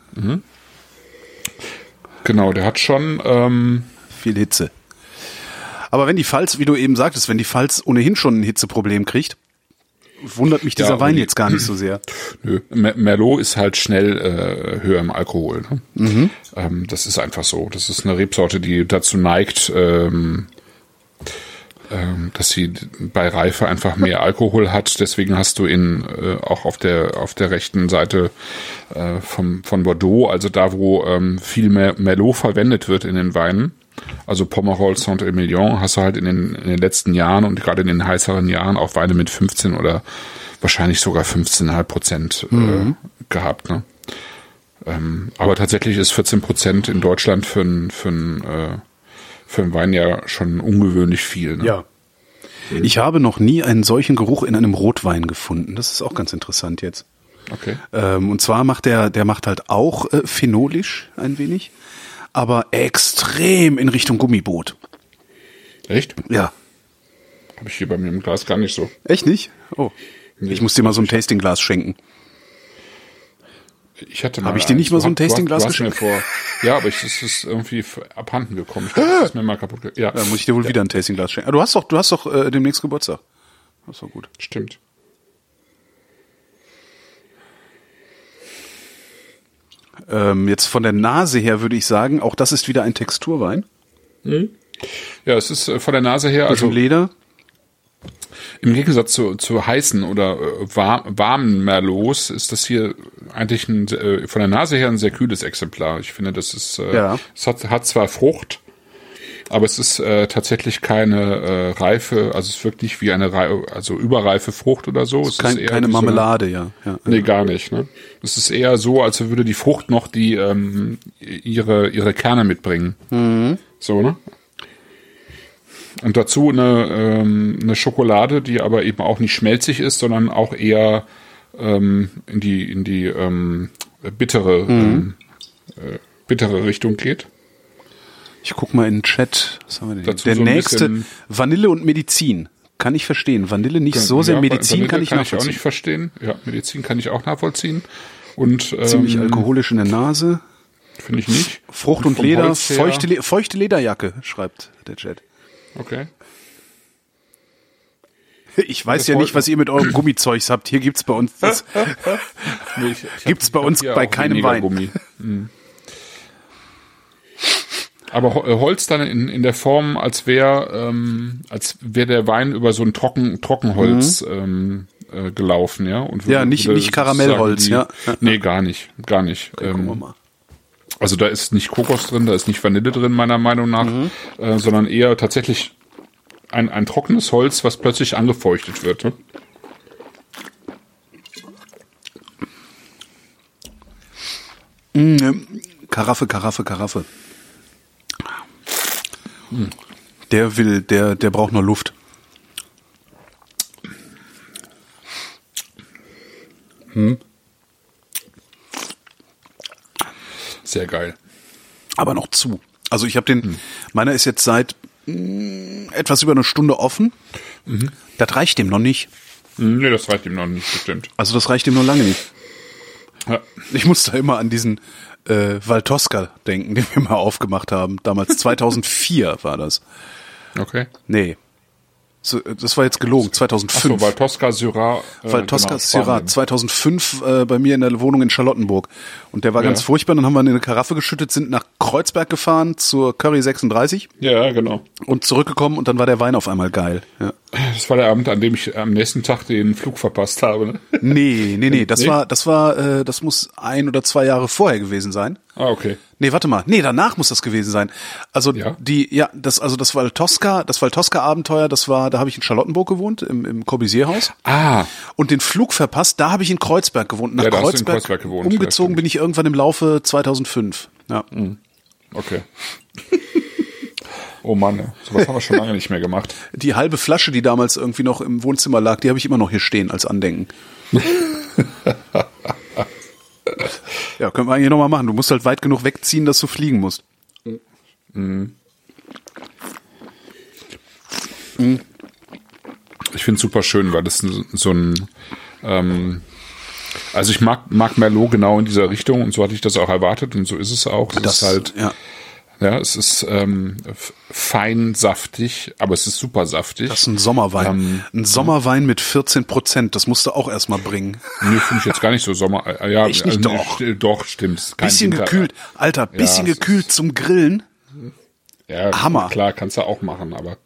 Genau, der hat schon, ähm, Viel Hitze. Aber wenn die Pfalz, wie du eben sagtest, wenn die Pfalz ohnehin schon ein Hitzeproblem kriegt, wundert mich dieser Ja, Wein jetzt gar nicht so sehr. [clears throat] Nö, Mer- Merlot ist halt schnell äh, höher im Alkohol. Ne? Mhm. Ähm, das ist einfach so. Das ist eine Rebsorte, die dazu neigt, ähm, dass sie bei Reife einfach mehr Alkohol hat. Deswegen hast du in äh, auch auf der auf der rechten Seite äh, vom von Bordeaux, also da, wo ähm, viel mehr Merlot verwendet wird in den Weinen. Also Pomerol, Saint-Emilion hast du halt in den, in den letzten Jahren und gerade in den heißeren Jahren auch Weine mit 15 oder wahrscheinlich sogar 15,5 Prozent äh, gehabt. Ne? Ähm, aber tatsächlich ist 14 Prozent in Deutschland für ein, für ein, äh, für ein Wein ja schon ungewöhnlich viel. Ne? Ja. Ich habe noch nie einen solchen Geruch in einem Rotwein gefunden. Das ist auch ganz interessant jetzt. Okay. Ähm, und zwar macht der, der macht halt auch äh, phenolisch ein wenig, aber extrem in Richtung Gummiboot. Echt? Ja. Habe ich hier bei mir im Glas gar nicht so. Echt nicht? Oh. Ich muss dir mal so ein Tastingglas schenken. Ich hatte mal Hab ich dir nicht mal so ein Tastingglas mir vor. Ja, aber ich, es ist irgendwie abhanden gekommen. Ich glaube, das ist mir mal kaputt. ge- Ja, Da muss ich dir wohl wieder ein Tastingglas schenken. Ah, du hast doch, du hast doch äh, demnächst Geburtstag. Das ist doch gut. stimmt. Ähm, jetzt von der Nase her würde ich sagen, auch das ist wieder ein Texturwein. Ja, es ist äh, von der Nase her, Also also Leder. Im Gegensatz zu, zu heißen oder äh, war, warmen Merlots ist das hier eigentlich ein, äh, von der Nase her ein sehr kühles Exemplar. Ich finde, das ist, äh, Ja. es hat, hat zwar Frucht, aber es ist äh, tatsächlich keine äh, reife, also es wirkt nicht wie eine Rei also überreife Frucht oder so. Es Kein, ist eher keine wie so Marmelade, ja. ja. Nee, gar nicht. Ne? Es ist eher so, als würde die Frucht noch die ähm, ihre ihre Kerne mitbringen. So, ne? Und dazu eine, ähm, eine Schokolade, die aber eben auch nicht schmelzig ist, sondern auch eher ähm, in die in die ähm, bittere ähm, äh, bittere Richtung geht. Ich guck mal in den Chat. Was haben wir denn? Dazu Der so nächste Vanille und Medizin. Kann ich verstehen. Vanille nicht so sehr. Ja, Medizin Vanille kann ich kann ich auch nachvollziehen. nicht verstehen. Ja, Medizin kann ich auch nachvollziehen. Und ähm, Ziemlich alkoholisch in der Nase. finde ich nicht. Frucht und vom Leder. Feuchte, Le feuchte Lederjacke, schreibt der Chat. Okay. Ich weiß ja nicht, was ihr mit eurem Gummizeugs habt. Hier gibt's bei uns [laughs] das. Nee, ich- ich Gibt's bei uns bei keinem Wein. Gummi. Mhm. Aber äh, Holz dann in, in der Form, als wäre ähm, als wäre der Wein über so ein Trocken, Trockenholz ähm, äh, gelaufen, ja. Und Mhm. Ja, nicht- nicht Karamellholz, die, ja. Nee, gar nicht, gar nicht. Gucken wir ähm, mal. Also da ist nicht Kokos drin, da ist nicht Vanille drin, meiner Meinung nach, Mhm. äh, sondern eher tatsächlich ein, ein trockenes Holz, was plötzlich angefeuchtet wird. Ne? Karaffe, Karaffe, Karaffe. Der will, der, der braucht nur Luft. Sehr geil. aber noch zu. Also ich habe den, meiner ist jetzt seit mh, etwas über eine Stunde offen. Das reicht dem noch nicht. Hm, Nee, das reicht ihm noch nicht bestimmt. Also das reicht ihm noch lange nicht. Ja. Ich muss da immer an diesen äh, Valtoska denken, den wir mal aufgemacht haben. Damals [laughs] 2004 war das. Okay. Nee. So, äh, das war jetzt gelogen, 2005. Achso, weil Tosca Syrah. Äh, Weil Tosca genau, Syrah Spanien. 2005 äh, bei mir in der Wohnung in Charlottenburg. Und der war Ja. ganz furchtbar. Dann haben wir in eine Karaffe geschüttet, sind nach Kreuzberg gefahren zur Curry 36 Ja, genau. und zurückgekommen und dann war der Wein auf einmal geil. Ja. Das war der Abend, an dem ich am nächsten Tag den Flug verpasst habe. Ne? Nee, nee, nee, das Nee? war, das war, äh, das muss ein oder zwei Jahre vorher gewesen sein. Ah, okay. Nee, warte mal. Nee, danach muss das gewesen sein. Also Ja? die, ja, das, also das Valtoska, das Valtoska-Abenteuer, das war, da habe ich in Charlottenburg gewohnt, im, im Corbusier-Haus. Ah, Und den Flug verpasst, da habe ich in Kreuzberg gewohnt. Nach Ja, Kreuzberg, Kreuzberg gewohnt, umgezogen bin ich irgendwann im Laufe 2005. Ja. okay. [laughs] Oh Mann, sowas haben wir schon lange nicht mehr gemacht. [laughs] Die halbe Flasche, die damals irgendwie noch im Wohnzimmer lag, die habe ich immer noch hier stehen als Andenken. [laughs] ja, können wir eigentlich nochmal machen. Du musst halt weit genug wegziehen, dass du fliegen musst. Ich finde es super schön, weil das so ein, ähm, also ich mag, mag Merlot genau in dieser Richtung und so hatte ich das auch erwartet und so ist es auch. Es Das ist halt, ja, ja, es ist ähm, fein saftig, aber es ist super saftig. das ist ein Sommerwein. Ähm, ein Sommerwein mit 14 Prozent, das musst du auch erstmal bringen. Nee, finde ich jetzt gar nicht so Sommer. Äh, ja, Echt nicht? äh, nee, Doch. st- Doch, stimmt. Kein Bisschen Winter- gekühlt. Alter, bisschen ist- gekühlt zum Grillen. Ja, Hammer. Klar, kannst du auch machen, aber.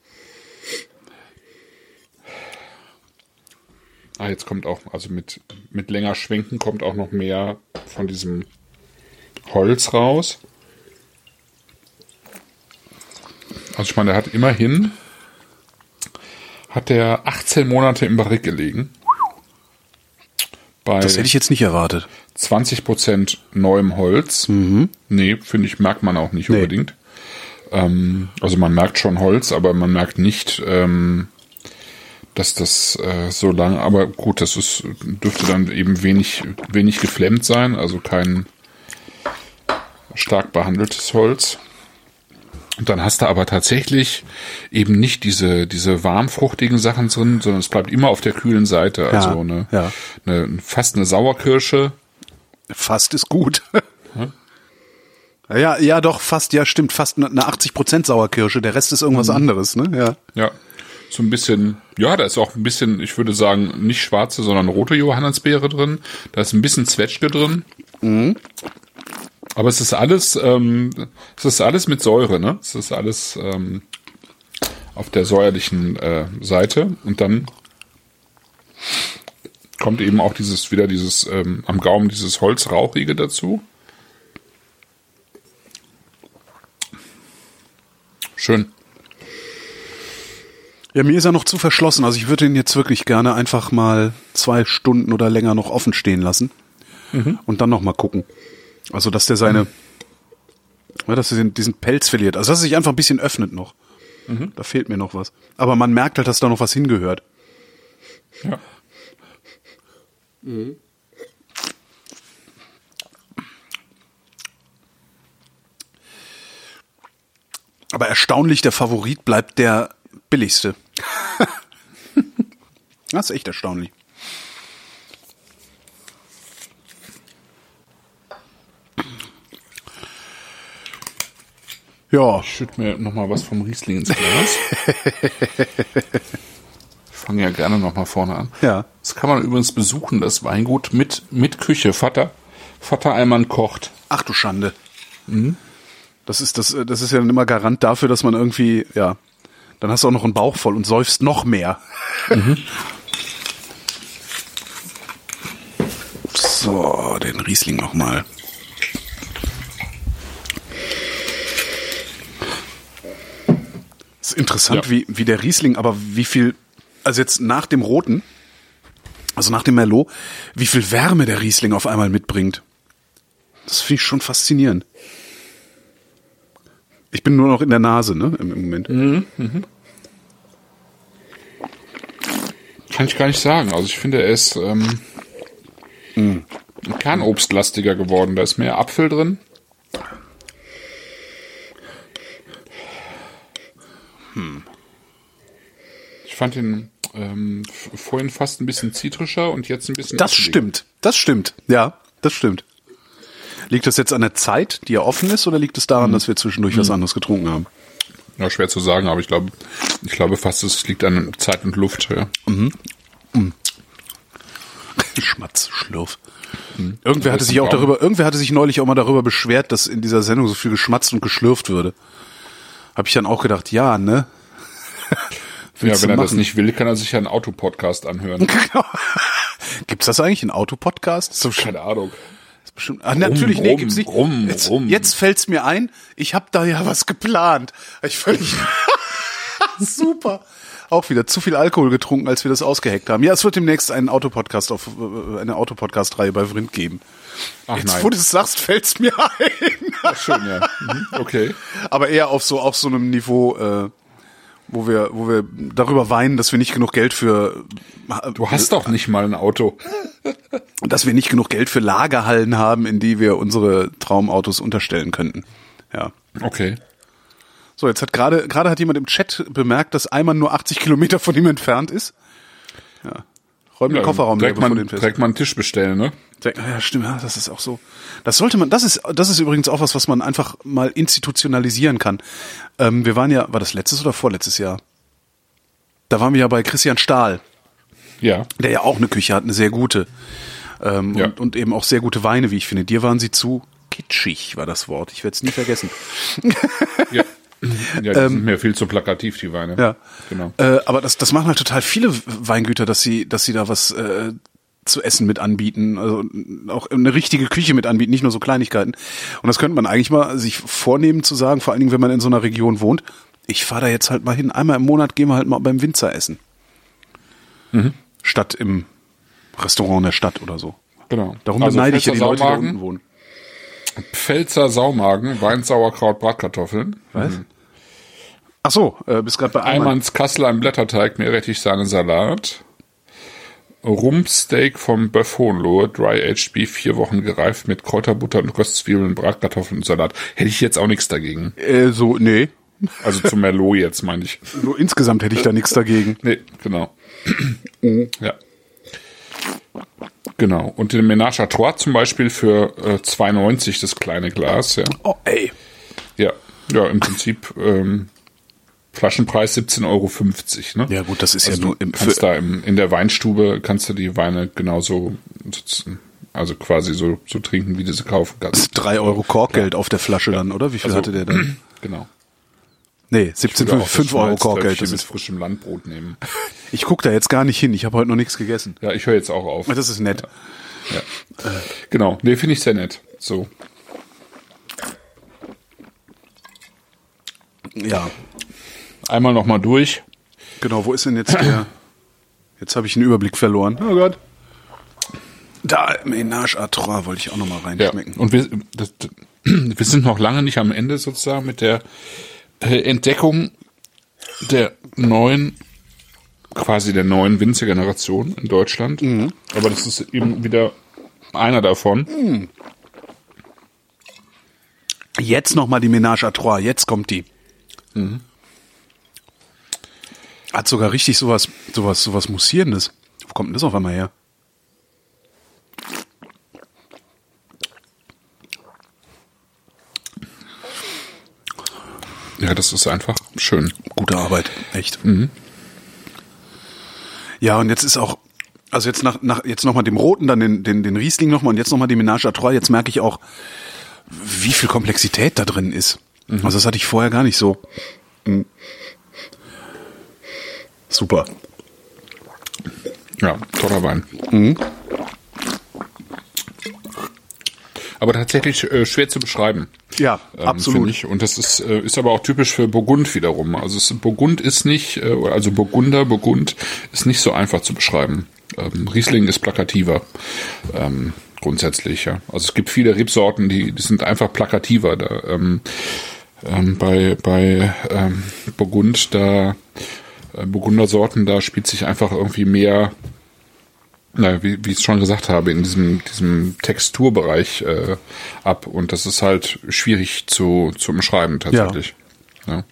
Ah, jetzt kommt auch, also mit, mit länger Schwenken kommt auch noch mehr von diesem Holz raus. Also ich meine, der hat immerhin, hat der 18 Monate im Barrik gelegen. Bei Das hätte ich jetzt nicht erwartet. 20% neuem Holz. Nee, finde ich, merkt man auch nicht Mhm. Nee. unbedingt. Ähm, also man merkt schon Holz, aber man merkt nicht, ähm, dass das äh, so lange, aber gut, das ist, dürfte dann eben wenig, wenig geflemmt sein, also kein stark behandeltes Holz. Und dann hast du aber tatsächlich eben nicht diese, diese warmfruchtigen Sachen drin, sondern es bleibt immer auf der kühlen Seite. Also eine, ja. eine fast eine Sauerkirsche, Fast ist gut. Ja, ja, doch, fast, ja, stimmt, fast eine 80% Sauerkirsche, der Rest ist Mhm. irgendwas anderes, ne? Ja. Ja, so ein bisschen, ja, da ist auch ein bisschen, ich würde sagen, nicht schwarze, sondern rote Johannisbeere drin. Da ist ein bisschen Zwetschge drin. Aber es ist alles, ähm, es ist alles mit Säure, ne? Es ist alles ähm, auf der säuerlichen äh, Seite und dann kommt eben auch dieses wieder dieses ähm, am Gaumen dieses Holzrauchige dazu. Schön. Ja, mir ist er noch zu verschlossen. Also ich würde ihn jetzt wirklich gerne einfach mal zwei Stunden oder länger noch offen stehen lassen und dann noch mal gucken. Also dass der seine, ja, dass er diesen Pelz verliert. Also dass er sich einfach ein bisschen öffnet noch. Da fehlt mir noch was. Aber man merkt halt, dass da noch was hingehört. Ja. Aber erstaunlich, der Favorit bleibt der billigste. [laughs] das ist echt erstaunlich. Ja, Ich schütte mir noch mal was vom Riesling ins Glas. [laughs] ich fange ja gerne noch mal vorne an. Ja. Das kann man übrigens besuchen, das Weingut mit, mit Küche. Vater, Vater Eimann kocht. ach du Schande. Das ist das, das ist ja dann immer Garant dafür, dass man irgendwie, ja, dann hast du auch noch einen Bauch voll und säufst noch mehr. [laughs] So, den Riesling noch mal. Ist interessant, Ja. wie, wie der Riesling, aber wie viel, also jetzt nach dem Roten, also nach dem Merlot, wie viel Wärme der Riesling auf einmal mitbringt. Das finde ich schon faszinierend. Ich bin nur noch in der Nase, ne, im, im Moment. Kann ich gar nicht sagen. Also ich finde, er ist ähm, kernobstlastiger geworden. Da ist mehr Apfel drin. Ich fand ihn ähm, vorhin fast ein bisschen zitrischer und jetzt ein bisschen. Das apfeliger. stimmt, das stimmt, ja, das stimmt. Liegt das jetzt an der Zeit, die ja offen ist, oder liegt es daran, dass wir zwischendurch was anderes getrunken haben? Ja, schwer zu sagen, aber ich glaube, ich glaube fast, es liegt an Zeit und Luft. Ja. Schmatz, Schlurf. Irgendwer hatte sich auch darüber, irgendwer hatte sich neulich auch mal darüber beschwert, dass in dieser Sendung so viel geschmatzt und geschlürft würde. Habe ich dann auch gedacht, ja, ne? [laughs] Ja, wenn er das machen? nicht will, kann er sich ja einen Autopodcast anhören. [laughs] Gibt's das eigentlich, ein Autopodcast? Keine Ahnung. bestimmt- Ah, natürlich, nee, gibt's nicht. rum, jetzt, rum. jetzt fällt's mir ein, ich habe da ja was geplant. Ich völlig [laughs] super. Auch wieder zu viel Alkohol getrunken, als wir das ausgeheckt haben. Ja, es wird demnächst einen Autopodcast auf äh, eine Autopodcast-Reihe bei Vrind geben. Ach Jetzt, nein. wo du es sagst, fällt's mir ein. Ach, schön, ja. Mhm, Okay. Aber eher auf so auf so einem Niveau, äh, wo wir wo wir darüber weinen, dass wir nicht genug Geld für Du hast doch nicht mal ein Auto. dass wir nicht genug Geld für Lagerhallen haben, in die wir unsere Traumautos unterstellen könnten. Ja. Okay. So, jetzt hat gerade gerade hat jemand im Chat bemerkt, dass Eimann nur 80 Kilometer von ihm entfernt ist. Ja. Räum den Ja, Kofferraum direkt, den fest. direkt mal einen Tisch bestellen, ne? Direkt- Ja, stimmt, ja, das ist auch so. Das sollte man, das ist, das ist übrigens auch was, was man einfach mal institutionalisieren kann. Ähm, wir waren ja, war das letztes oder vorletztes Jahr? Da waren wir ja bei Christian Stahl, Ja. der ja auch eine Küche hat, eine sehr gute. Ähm, Ja. und, und eben auch sehr gute Weine, wie ich finde. Dir waren sie zu kitschig, war das Wort. Ich werde es nie vergessen. Ja. [laughs] Ja, die sind mir viel zu plakativ, die Weine. Ähm, Ja. Genau. Äh, aber das, das machen halt total viele Weingüter, dass sie, dass sie da was äh, zu essen mit anbieten, also auch eine richtige Küche mit anbieten, nicht nur so Kleinigkeiten. Und das könnte man eigentlich mal sich vornehmen zu sagen, vor allen Dingen, wenn man in so einer Region wohnt, ich fahre da jetzt halt mal hin, einmal im Monat gehen wir halt mal beim Winzer essen. Mhm. Statt im Restaurant in der Stadt oder so. Genau. Darum Also beneide ich ja die Leute, die da unten wohnen. Pfälzer Saumagen, Weinsauerkraut, Bratkartoffeln. Was? Ach so, äh, bist gerade bei Eimann. Eimanns Kassel ein Blätterteig, Meerrettich, Sahne, Salat. Rumpsteak vom Bœuf Hohenlohe, Dry Aged Beef, vier Wochen gereift mit Kräuterbutter und Röstzwiebeln, Bratkartoffeln und Salat. Hätte ich jetzt auch nichts dagegen. Äh, so, nee. Also zum Merlot jetzt, meine ich. [laughs] So insgesamt hätte ich da nichts dagegen. Nee, genau. ja. Genau. Und den Ménage à Trois zum Beispiel für äh, 2,90 das kleine Glas, ja. Oh, ey. Ja, ja, im Prinzip ähm, Flaschenpreis 17,50 Euro, ne? Ja gut, das ist Also ja nur du im, kannst da im, in der Weinstube kannst du die Weine genauso sitzen, also quasi so, so trinken, wie du sie kaufen kannst. drei Euro Korkgeld auf der Flasche dann, oder? Wie viel Also- hatte der dann? [clears throat] Genau. Nee, 17 Oder auch 5 das Euro Schmalztöpfchen Korkgeld. Das mit frischem Landbrot nehmen. [laughs] ich guck da jetzt gar nicht hin. Ich habe heute noch nichts gegessen. Ja, ich höre jetzt auch auf. Das ist nett. Ja. Genau, nee, finde ich sehr nett. So. Ja, Einmal nochmal durch. genau. Wo ist denn jetzt der? [clears throat] Jetzt habe ich einen Überblick verloren. Oh Gott. Da, Ménage à Trois wollte ich auch noch mal Ja. reinschmecken. Und wir, das, [clears throat] wir sind noch lange nicht am Ende sozusagen mit der Entdeckung der neuen, quasi der neuen Winzergeneration in Deutschland. Aber das ist eben wieder einer davon. Jetzt noch mal die Ménage à Trois. Jetzt kommt die. Hat sogar richtig sowas, sowas, sowas Mussierendes. Wo kommt denn das auf einmal her? Ja, das ist einfach schön. Gute Arbeit, echt. Ja, und jetzt ist auch, also jetzt nach, nach jetzt nochmal dem Roten, dann den, den, den Riesling nochmal und jetzt nochmal die Ménage à Trois. Jetzt merke ich auch, wie viel Komplexität da drin ist. Also das hatte ich vorher gar nicht so. Mhm. Super. Ja, toller Wein. Aber tatsächlich äh, schwer zu beschreiben. Ja, ähm, absolut. finde Ich. Und das ist, äh, ist aber auch typisch für Burgund wiederum. Also es, Burgund ist nicht, äh, also Burgunder, Burgund ist nicht so einfach zu beschreiben. Ähm, Riesling ist plakativer. Ähm, grundsätzlich, ja. Also es gibt viele Rebsorten, die, die sind einfach plakativer. Da, ähm, ähm, bei bei ähm, Burgund, da äh, Burgundersorten, da spielt sich einfach irgendwie mehr na, wie, wie ich es schon gesagt habe, in diesem, diesem Texturbereich äh, ab. Und das ist halt schwierig zu, zu umschreiben tatsächlich. Ja.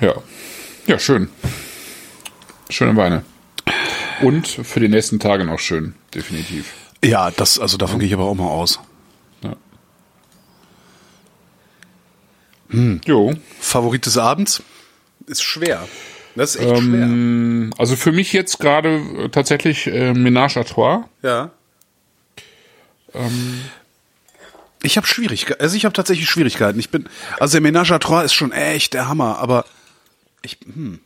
ja. Ja, schön. Schöne Weine. Und für die nächsten Tage noch schön, definitiv. Ja, das, also davon gehe ich aber auch mal aus. Ja. Jo. Favorit des Abends? Ist schwer. Das ist echt Ähm, also für mich jetzt gerade äh, tatsächlich äh, Ménage à Trois. schwer. Ja. Ich habe Schwierigkeiten. Also ich habe tatsächlich Schwierigkeiten. Ich bin, also der Ménage à Trois ist schon echt der Hammer, aber ich, hm.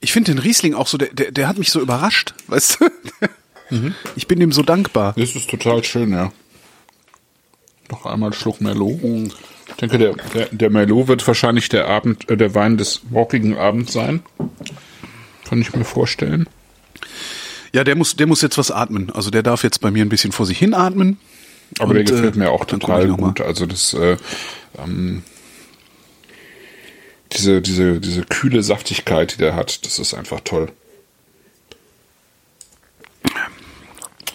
Ich finde den Riesling auch so, der, der, der hat mich so überrascht, [laughs] weißt du? Ich bin ihm so dankbar. Das ist total schön, ja. Noch einmal einen Schluck Merlot. Ich denke, der, der, der Merlot wird wahrscheinlich der Abend, äh, der Wein des morgigen Abends sein. Kann ich mir vorstellen. Ja, der muss, der muss jetzt was atmen. Also der darf jetzt bei mir ein bisschen vor sich hin atmen. Aber der Und, gefällt äh, mir auch total gut. Also das, äh, ähm, diese, diese, diese kühle Saftigkeit, die der hat, das ist einfach toll.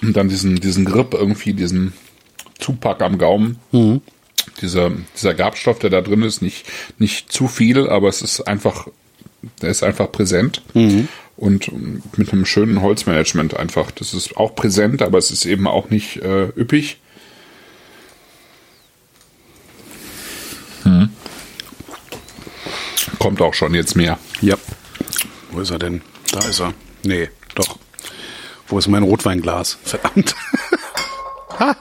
Und dann diesen, diesen Grip irgendwie, diesen Zupack am Gaumen. Mhm. Dieser, dieser Gabstoff, der da drin ist, nicht, nicht zu viel, aber es ist einfach, der ist einfach präsent. Mhm. Und mit einem schönen Holzmanagement einfach. Das ist auch präsent, aber es ist eben auch nicht äh, üppig. Kommt auch schon jetzt mehr. Ja. Wo ist er denn? Da ist er. Nee, doch. Wo ist mein Rotweinglas? Verdammt. [laughs] ha.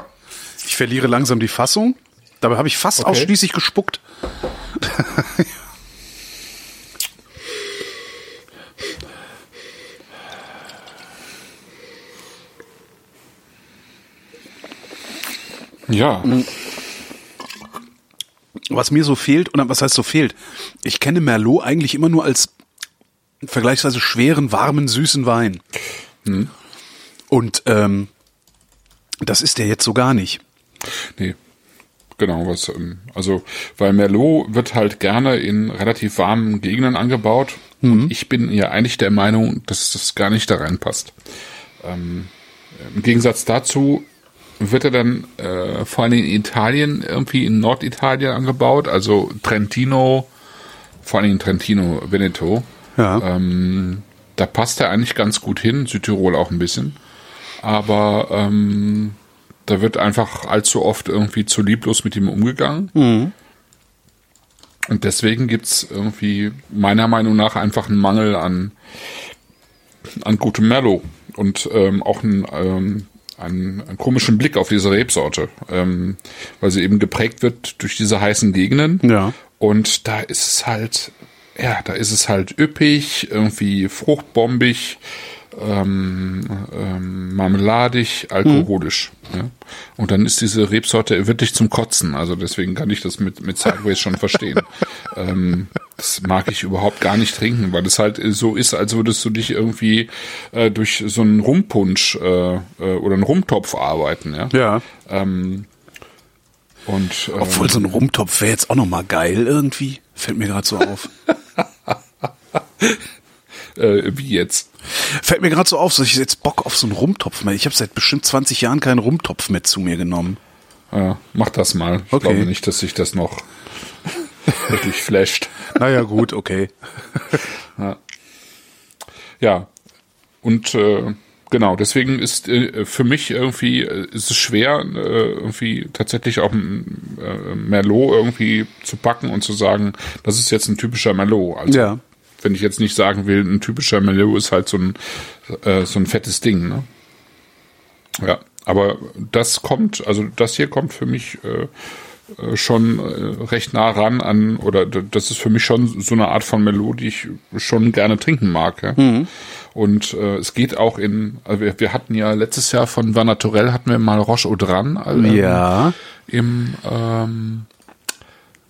Ich verliere langsam die Fassung. Dabei habe ich fast Okay. ausschließlich gespuckt. Ja, Was mir so fehlt, oder was heißt so fehlt? Ich kenne Merlot eigentlich immer nur als vergleichsweise schweren, warmen, süßen Wein. Und ähm, das ist der jetzt so gar nicht. nee. Genau, was, ähm, also, weil Merlot wird halt gerne in relativ warmen Gegenden angebaut. Und ich bin ja eigentlich der Meinung, dass das gar nicht da reinpasst. Ähm, Im Gegensatz dazu wird er dann äh, vor allem in Italien, irgendwie in Norditalien angebaut, also Trentino, vor allem in Trentino, Veneto. Ja. Ähm, da passt er eigentlich ganz gut hin, Südtirol auch ein bisschen. Aber ähm, da wird einfach allzu oft irgendwie zu lieblos mit ihm umgegangen. Und deswegen gibt's irgendwie meiner Meinung nach einfach einen Mangel an, an gutem Merlot und ähm, auch einen, ähm, einen, einen komischen Blick auf diese Rebsorte, ähm, weil sie eben geprägt wird durch diese heißen Gegenden. Ja. Und da ist es halt, ja, da ist es halt üppig, irgendwie fruchtbombig, ähm, ähm, marmeladig, alkoholisch. Mhm. Ja. Und dann ist diese Rebsorte wirklich zum Kotzen. Also deswegen kann ich das mit, mit Sideways schon verstehen. [laughs] ähm, das mag ich überhaupt gar nicht trinken, weil das halt so ist, als würdest du dich irgendwie äh, durch so einen Rumpunsch äh, äh, oder einen Rumtopf arbeiten. Ja. Ja. Ähm, und, ähm, Obwohl so ein Rumtopf wäre jetzt auch noch mal geil irgendwie. Fällt mir gerade so auf. [laughs] äh, wie jetzt? Fällt mir gerade so auf, dass ich jetzt Bock auf so einen Rumtopf mehr. Ich habe seit bestimmt 20 Jahren keinen Rumtopf mehr zu mir genommen. Ja, mach das mal. Ich Okay. glaube nicht, dass sich das noch [laughs] wirklich flasht. Naja, gut, okay. Ja. Und äh, genau, deswegen ist äh, für mich irgendwie äh, ist es schwer, äh, irgendwie tatsächlich auch ein äh, Merlot irgendwie zu packen und zu sagen, das ist jetzt ein typischer Merlot. Also Ja. Wenn ich jetzt nicht sagen will, ein typischer Merlot ist halt so ein äh, so ein fettes Ding, ne? Ja, aber das kommt, also das hier kommt für mich äh, äh, schon äh, recht nah ran an, oder das ist für mich schon so eine Art von Merlot, die ich schon gerne trinken mag. Ja? Und äh, es geht auch in, also wir, wir hatten ja letztes Jahr von Van Naturel hatten wir mal Roche Audran äh, Ja. im ähm,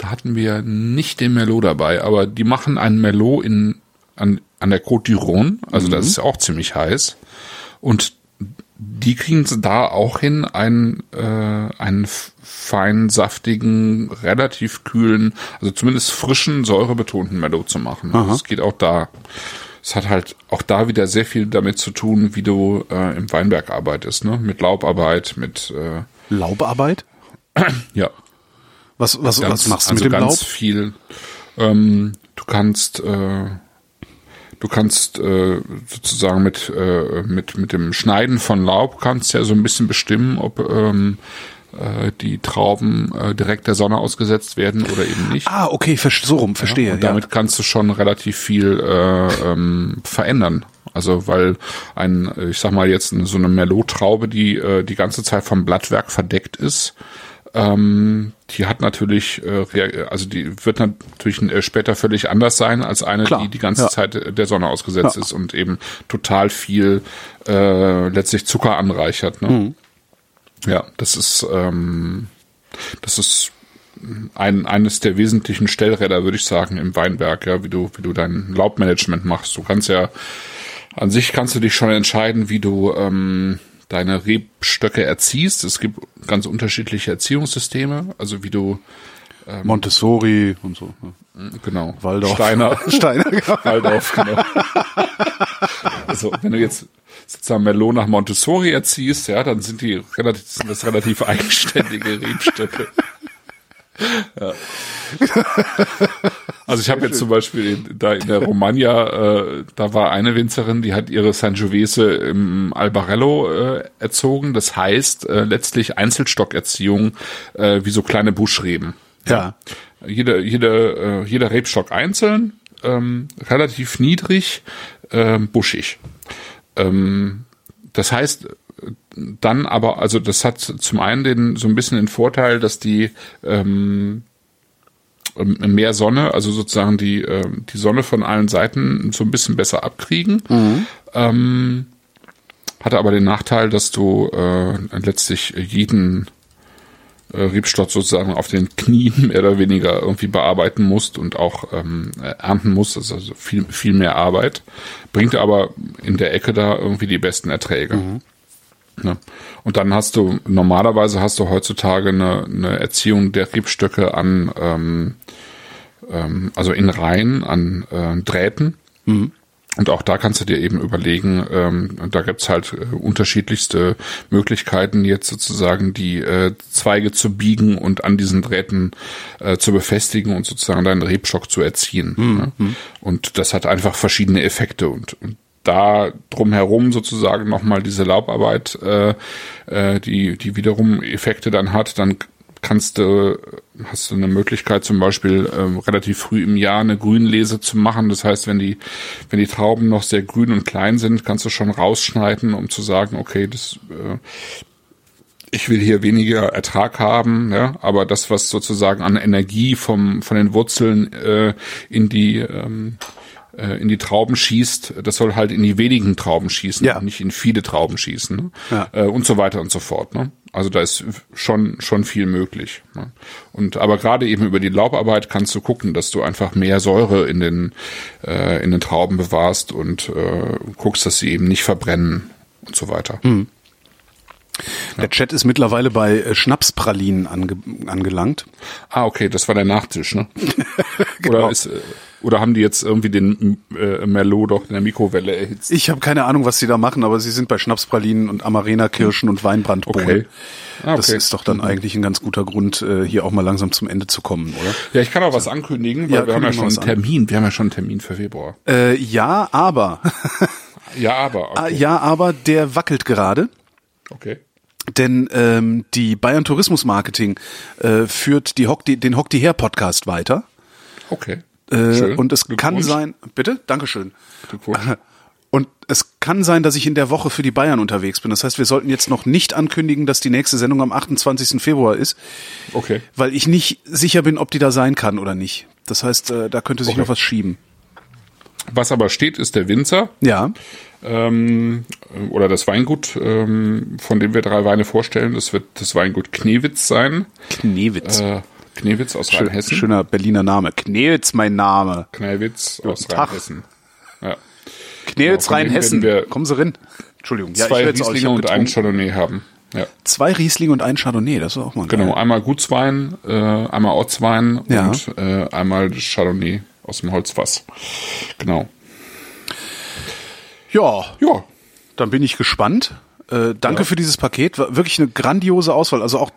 da hatten wir nicht den Merlot dabei, aber die machen einen Merlot in an, an der Côte du Rhône, also das ist auch ziemlich heiß und die kriegen es da auch hin, einen, äh, einen fein saftigen, relativ kühlen, also zumindest frischen, säurebetonten Merlot zu machen. Also Es geht auch da. Es hat halt auch da wieder sehr viel damit zu tun, wie du äh, im Weinberg arbeitest, ne? Mit Laubarbeit, mit äh, Laubarbeit? [clears throat] ja, Was, was, ganz, was machst du also mit dem ganz Laub? viel. Ähm, du kannst äh, du kannst äh, sozusagen mit äh, mit mit dem Schneiden von Laub kannst ja so ein bisschen bestimmen, ob ähm, äh, die Trauben äh, direkt der Sonne ausgesetzt werden oder eben nicht. Ah, okay, so rum, verstehe. Und damit kannst du schon relativ viel äh, ähm, verändern. Also weil ein, ich sag mal jetzt so eine Merlot-Traube, die die ganze Zeit vom Blattwerk verdeckt ist, ähm, die hat natürlich, äh, also die wird natürlich äh, später völlig anders sein als eine, Klar, die die ganze ja. Zeit der Sonne ausgesetzt Ja. ist und eben total viel äh, letztlich Zucker anreichert. Ne? Mhm. Ja, das ist ähm, das ist ein, eines der wesentlichen Stellräder, würde ich sagen, im Weinberg, ja, wie du, wie du dein Laubmanagement machst. Du kannst ja, an sich kannst du dich schon entscheiden, wie du ähm, deine Rebstöcke erziehst. Es gibt ganz unterschiedliche Erziehungssysteme, also wie du, Montessori und so. ne? genau, Waldorf. Steiner, [laughs] Steiner, genau. Waldorf, genau. Also, wenn du jetzt sozusagen Merlot nach Montessori erziehst, ja, dann sind die relativ, sind das relativ eigenständige Rebstöcke. [laughs] Ja. [laughs] Also ich habe jetzt zum Beispiel in, da in der Romagna, äh, da war eine Winzerin, die hat ihre Sangiovese im Albarello äh, erzogen. Das heißt äh, letztlich Einzelstockerziehung äh, wie so kleine Buschreben. Ja. Jeder, jeder, äh, jeder Rebstock einzeln, ähm, relativ niedrig, ähm, buschig. Ähm, das heißt, dann aber, also das hat zum einen den, so ein bisschen den Vorteil, dass die ähm, mehr Sonne, also sozusagen die, ähm, die Sonne von allen Seiten so ein bisschen besser abkriegen. Ähm, hatte aber den Nachteil, dass du äh, letztlich jeden äh, Rebstock sozusagen auf den Knien [laughs] mehr oder weniger irgendwie bearbeiten musst und auch ähm, äh, ernten musst. Das ist also viel, viel mehr Arbeit. Bringt aber in der Ecke da irgendwie die besten Erträge. Ne? Und dann hast du, normalerweise hast du heutzutage eine, eine Erziehung der Rebstöcke an, ähm, ähm, also in Reihen, an äh, Drähten. Und auch da kannst du dir eben überlegen, ähm, da gibt's halt äh, unterschiedlichste Möglichkeiten, jetzt sozusagen die äh, Zweige zu biegen und an diesen Drähten äh, zu befestigen und sozusagen deinen Rebstock zu erziehen. Ne? Und das hat einfach verschiedene Effekte und, und da drumherum sozusagen nochmal diese Laubarbeit, äh, äh, die, die wiederum Effekte dann hat, dann kannst du, hast du eine Möglichkeit zum Beispiel ähm, relativ früh im Jahr eine Grünlese zu machen. Das heißt, wenn die, wenn die Trauben noch sehr grün und klein sind, kannst du schon rausschneiden, um zu sagen, okay, das äh, ich will hier weniger Ertrag haben, ja, aber das, was sozusagen an Energie vom, von den Wurzeln äh, in die ähm, äh, in die Trauben schießt, das soll halt in die wenigen Trauben schießen, Ja. nicht in viele Trauben schießen ne? Ja. äh, und so weiter und so fort. Ne? Also da ist schon schon viel möglich. Ne? Und aber gerade eben über die Laubarbeit kannst du gucken, dass du einfach mehr Säure in den äh, in den Trauben bewahrst und äh, guckst, dass sie eben nicht verbrennen und so weiter. Hm. Der Chat ist mittlerweile bei äh, Schnapspralinen ange angelangt. Ah, okay, das war der Nachtisch, ne? [laughs] Genau. Oder ist oder haben die jetzt irgendwie den äh, Merlot doch in der Mikrowelle erhitzt? Ich habe keine Ahnung, was sie da machen, aber sie sind bei Schnapspralinen und Amarena-Kirschen und Weinbrandbohnen. Okay. Ah, Das okay. ist doch dann eigentlich ein ganz guter Grund, äh, hier auch mal langsam zum Ende zu kommen, oder? Ja, ich kann auch was ankündigen, weil Ja, wir haben ja schon einen was an. Termin. Wir haben ja schon einen Termin für Februar. Äh, ja, aber Ja, aber. [laughs] Ah, Okay. ja, aber der wackelt gerade. okay. Denn ähm, die Bayern Tourismus Marketing äh, führt die Hock die, den Hock die Her Podcast weiter. Okay. Äh, Schön. und es kann sein, bitte, Dankeschön. Glückwunsch. Und es kann sein, dass ich in der Woche für die Bayern unterwegs bin. Das heißt, wir sollten jetzt noch nicht ankündigen, dass die nächste Sendung am 28. Februar ist, Okay. weil ich nicht sicher bin, ob die da sein kann oder nicht. Das heißt, äh, da könnte sich Okay. noch was schieben. Was aber steht, ist der Winzer Ja, ähm, oder das Weingut, ähm, von dem wir drei Weine vorstellen. Das wird das Weingut Knewitz sein. Knewitz. Äh, Knewitz aus Schön, Rheinhessen. schöner Berliner Name. Knewitz, mein Name. Knewitz aus Tag. Rheinhessen. Ja. Knewitz, Genau, Rheinhessen. wir Kommen Sie rein. Entschuldigung. Ja, Zwei ich Rieslinge und einen. Chardonnay haben. Ja. Zwei Riesling und ein Chardonnay, das ist auch mal Genau, geil. einmal Gutswein, äh, einmal Ortswein Ja. und äh, einmal Chardonnay aus dem Holzfass. Genau. Ja, Ja, dann bin ich gespannt. Äh, danke für dieses Paket. War wirklich eine grandiose Auswahl. Also auch,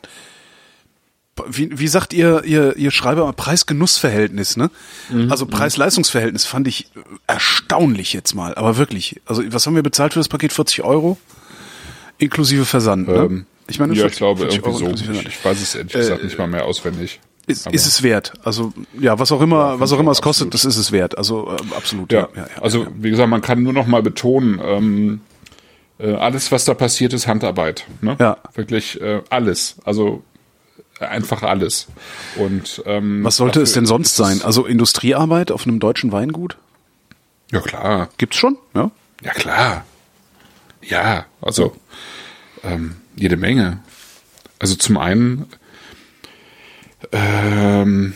wie, wie sagt ihr, ihr, ihr Schreiber, Preis-Genuss-Verhältnis, ne? Mhm, Also Preis-Leistungs-Verhältnis fand ich erstaunlich jetzt mal. Aber wirklich. Also was haben wir bezahlt für das Paket? 40 Euro? Inklusive Versand, ne? ähm, ich meine, ja, 40 ich glaube 40 irgendwie Euro so. Ich, weiß es ehrlich gesagt nicht mal mehr auswendig. Ist, ist es wert. Also ja, was auch immer, was auch immer es kostet, absolut. das ist es wert. Also äh, absolut. Ja, Ja, ja, ja, also ja. wie gesagt, man kann nur noch mal betonen, ähm, äh, alles, was da passiert, ist Handarbeit. Ne? Ja. Wirklich äh, alles. Also äh, einfach alles. Und ähm, Was sollte es denn sonst sein? Also Industriearbeit auf einem deutschen Weingut? Ja klar, Gibt's schon? Ja. ja klar. Ja, also ähm, jede Menge. Also zum einen ähm,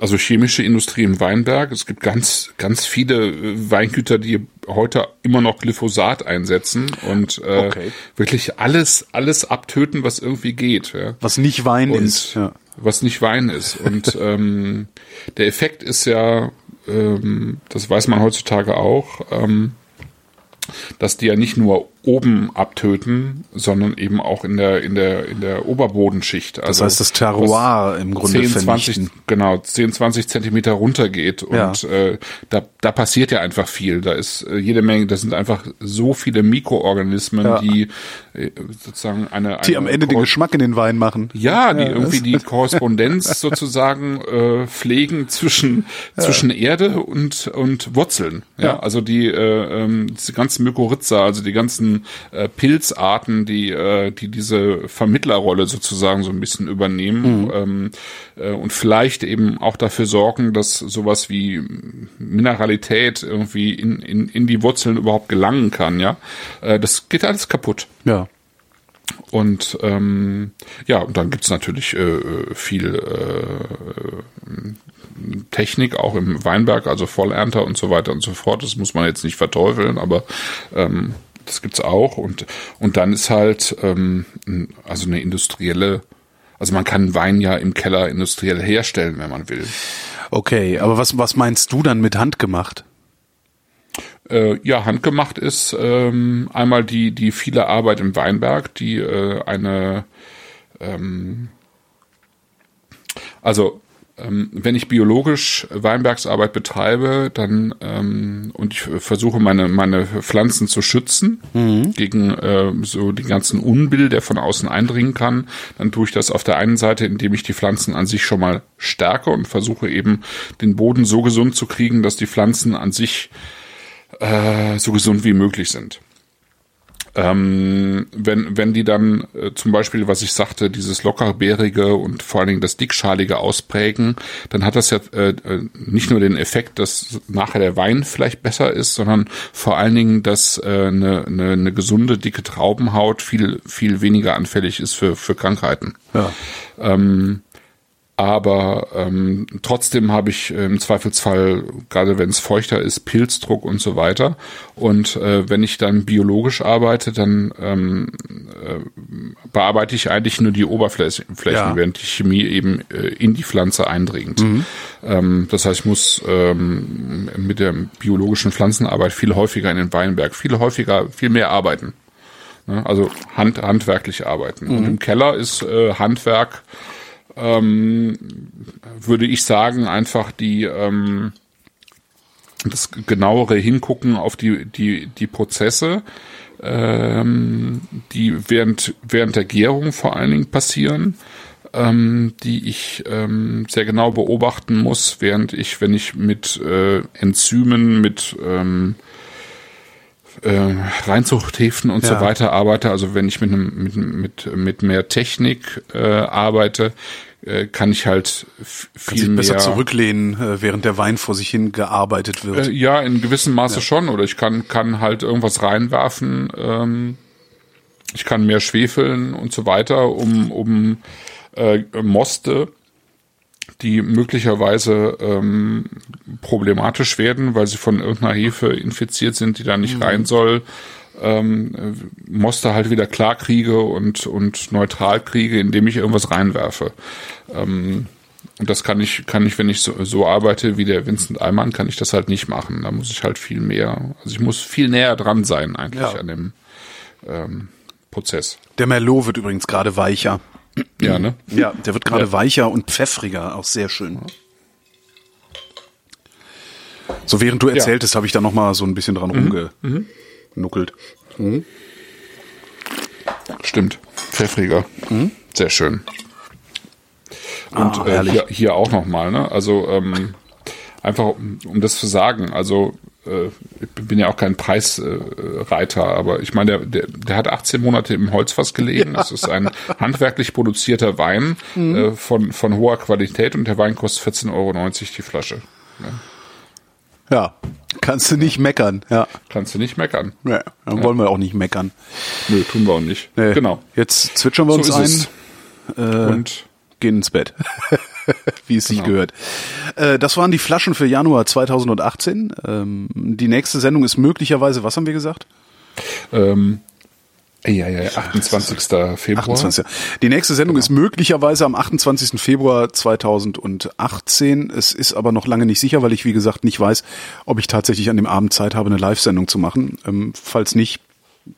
also chemische Industrie im Weinberg. Es gibt ganz, ganz viele äh, Weingüter, die heute immer noch Glyphosat einsetzen und äh, Okay. wirklich alles, alles abtöten, was irgendwie geht. Ja. Was nicht Wein Und ist. Ja. was nicht Wein ist. Und [laughs] ähm, der Effekt ist ja, ähm, das weiß man heutzutage auch, ähm, dass die ja nicht nur oben abtöten, sondern eben auch in der in der in der Oberbodenschicht. Das Also heißt, das Terroir im Grunde 10, 20, vernichten. genau, 10, 20 Zentimeter runtergeht. Ja. Und äh, da, da passiert ja einfach viel. Da ist äh, jede Menge, da sind einfach so viele Mikroorganismen, Ja. die äh, sozusagen eine, eine Die am Ende den Kor- Geschmack in den Wein machen. ja, die Ja, irgendwie das- die Korrespondenz [laughs] sozusagen äh, pflegen zwischen zwischen Erde und und Wurzeln. Ja, Ja. also die äh, ähm, diese ganzen Mykorrhiza, also die ganzen äh, Pilzarten, die äh, die diese Vermittlerrolle sozusagen so ein bisschen übernehmen Mhm. ähm, äh, und vielleicht eben auch dafür sorgen, dass sowas wie Mineralität irgendwie in in in die Wurzeln überhaupt gelangen kann. Ja, äh, das geht alles kaputt. Ja. Und ähm, ja, und dann gibt's natürlich äh, viel äh, Technik auch im Weinberg, also Vollernter und so weiter und so fort. Das muss man jetzt nicht verteufeln, aber ähm, das gibt's auch. Und und dann ist halt ähm, also eine industrielle, also man kann Wein ja im Keller industriell herstellen, wenn man will. Okay, aber was, was meinst du dann mit handgemacht? Äh, ja, handgemacht ist ähm, einmal die, die viele Arbeit im Weinberg, die äh, eine, ähm, also wenn ich biologisch Weinbergsarbeit betreibe, dann ähm, und ich versuche meine meine Pflanzen zu schützen gegen äh, so die ganzen Unbill, der von außen eindringen kann, dann tue ich das auf der einen Seite, indem ich die Pflanzen an sich schon mal stärke und versuche eben den Boden so gesund zu kriegen, dass die Pflanzen an sich äh, so gesund wie möglich sind. Ähm, wenn, wenn die dann äh, zum Beispiel, was ich sagte, dieses lockerbeerige und vor allen Dingen das dickschalige ausprägen, dann hat das ja äh, äh, nicht nur den Effekt, dass nachher der Wein vielleicht besser ist, sondern vor allen Dingen, dass äh, eine, eine, eine gesunde, dicke Traubenhaut viel, viel weniger anfällig ist für, für Krankheiten. Ja. Ähm, aber ähm, trotzdem habe ich im Zweifelsfall, gerade wenn es feuchter ist, Pilzdruck und so weiter. Und äh, wenn ich dann biologisch arbeite, dann ähm, äh, bearbeite ich eigentlich nur die Oberflächen, Ja. während die Chemie eben äh, in die Pflanze eindringt. Ähm, das heißt, ich muss ähm, mit der biologischen Pflanzenarbeit viel häufiger in den Weinberg, viel häufiger, viel mehr arbeiten. Ne? Also hand, handwerklich arbeiten. Und im Keller ist äh, Handwerk ähm, würde ich sagen, einfach die ähm, das genauere Hingucken auf die die die Prozesse, ähm, die während während der Gärung vor allen Dingen passieren, ähm, die ich ähm, sehr genau beobachten muss, während ich, wenn ich mit äh, Enzymen, mit ähm, äh, Reinzuchthäfen und Ja. so weiter arbeite, also wenn ich mit einem mit, mit, mit mehr Technik äh, arbeite, äh, kann ich halt f- Kann viel sich besser zurücklehnen, äh, während der Wein vor sich hin gearbeitet wird. äh, ja, in gewissem Maße schon. Oder ich kann, kann halt irgendwas reinwerfen. Ähm, ich kann mehr schwefeln und so weiter, um, um äh, Moste, die möglicherweise ähm, problematisch werden, weil sie von irgendeiner Hefe infiziert sind, die da nicht rein soll, ähm, äh, Moste halt wieder klar kriege und, und neutral kriege, indem ich irgendwas reinwerfe. Ähm, und das kann ich, kann ich, wenn ich so, so arbeite wie der Vincent Eimann, kann ich das halt nicht machen. Da muss ich halt viel mehr, also ich muss viel näher dran sein eigentlich Ja. an dem ähm, Prozess. Der Merlot wird übrigens gerade weicher. Ja, ne? Ja, der wird gerade Ja. weicher und pfeffriger, auch sehr schön. So während du erzähltest, habe ich da noch mal so ein bisschen dran rumgenuckelt. Stimmt. Pfeffriger. Sehr schön. Und Ah, äh, hier, hier auch nochmal, ne? Also ähm, einfach um, um das zu sagen, also ich bin ja auch kein Preisreiter, aber ich meine, der, der, der hat 18 Monate im Holzfass gelegen. Das ist ein [laughs] handwerklich produzierter Wein äh, von, von hoher Qualität und der Wein kostet 14,90 Euro die Flasche. Ja, kannst du nicht meckern. Ja, Kannst du nicht meckern. ja dann wollen wir auch nicht meckern. Nö, tun wir auch nicht. Nee. Genau. Jetzt zwitschern wir uns So ein, ist es. Und gehen ins Bett. [laughs] Wie es sich Genau. gehört. Äh, das waren die Flaschen für Januar 2018. Ähm, die nächste Sendung ist möglicherweise, was haben wir gesagt? ähm, ja, ja, 28. Februar. 28. Die nächste Sendung ist möglicherweise am 28. Februar 2018. Es ist aber noch lange nicht sicher, weil ich, wie gesagt, nicht weiß, ob ich tatsächlich an dem Abend Zeit habe, eine Live-Sendung zu machen. Ähm, falls nicht,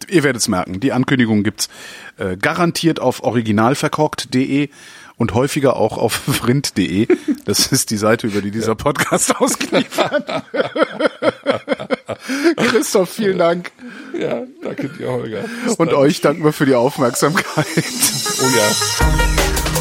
ihr werdet es merken. Die Ankündigung gibt's äh, garantiert auf originalverkorkt.de und häufiger auch auf [laughs] vrind.de. Das ist die Seite, über die dieser Podcast [laughs] ausgeliefert. Christoph, vielen Dank. Ja, danke dir, Holger. Bis Und dann. euch danken wir für die Aufmerksamkeit. Oh ja.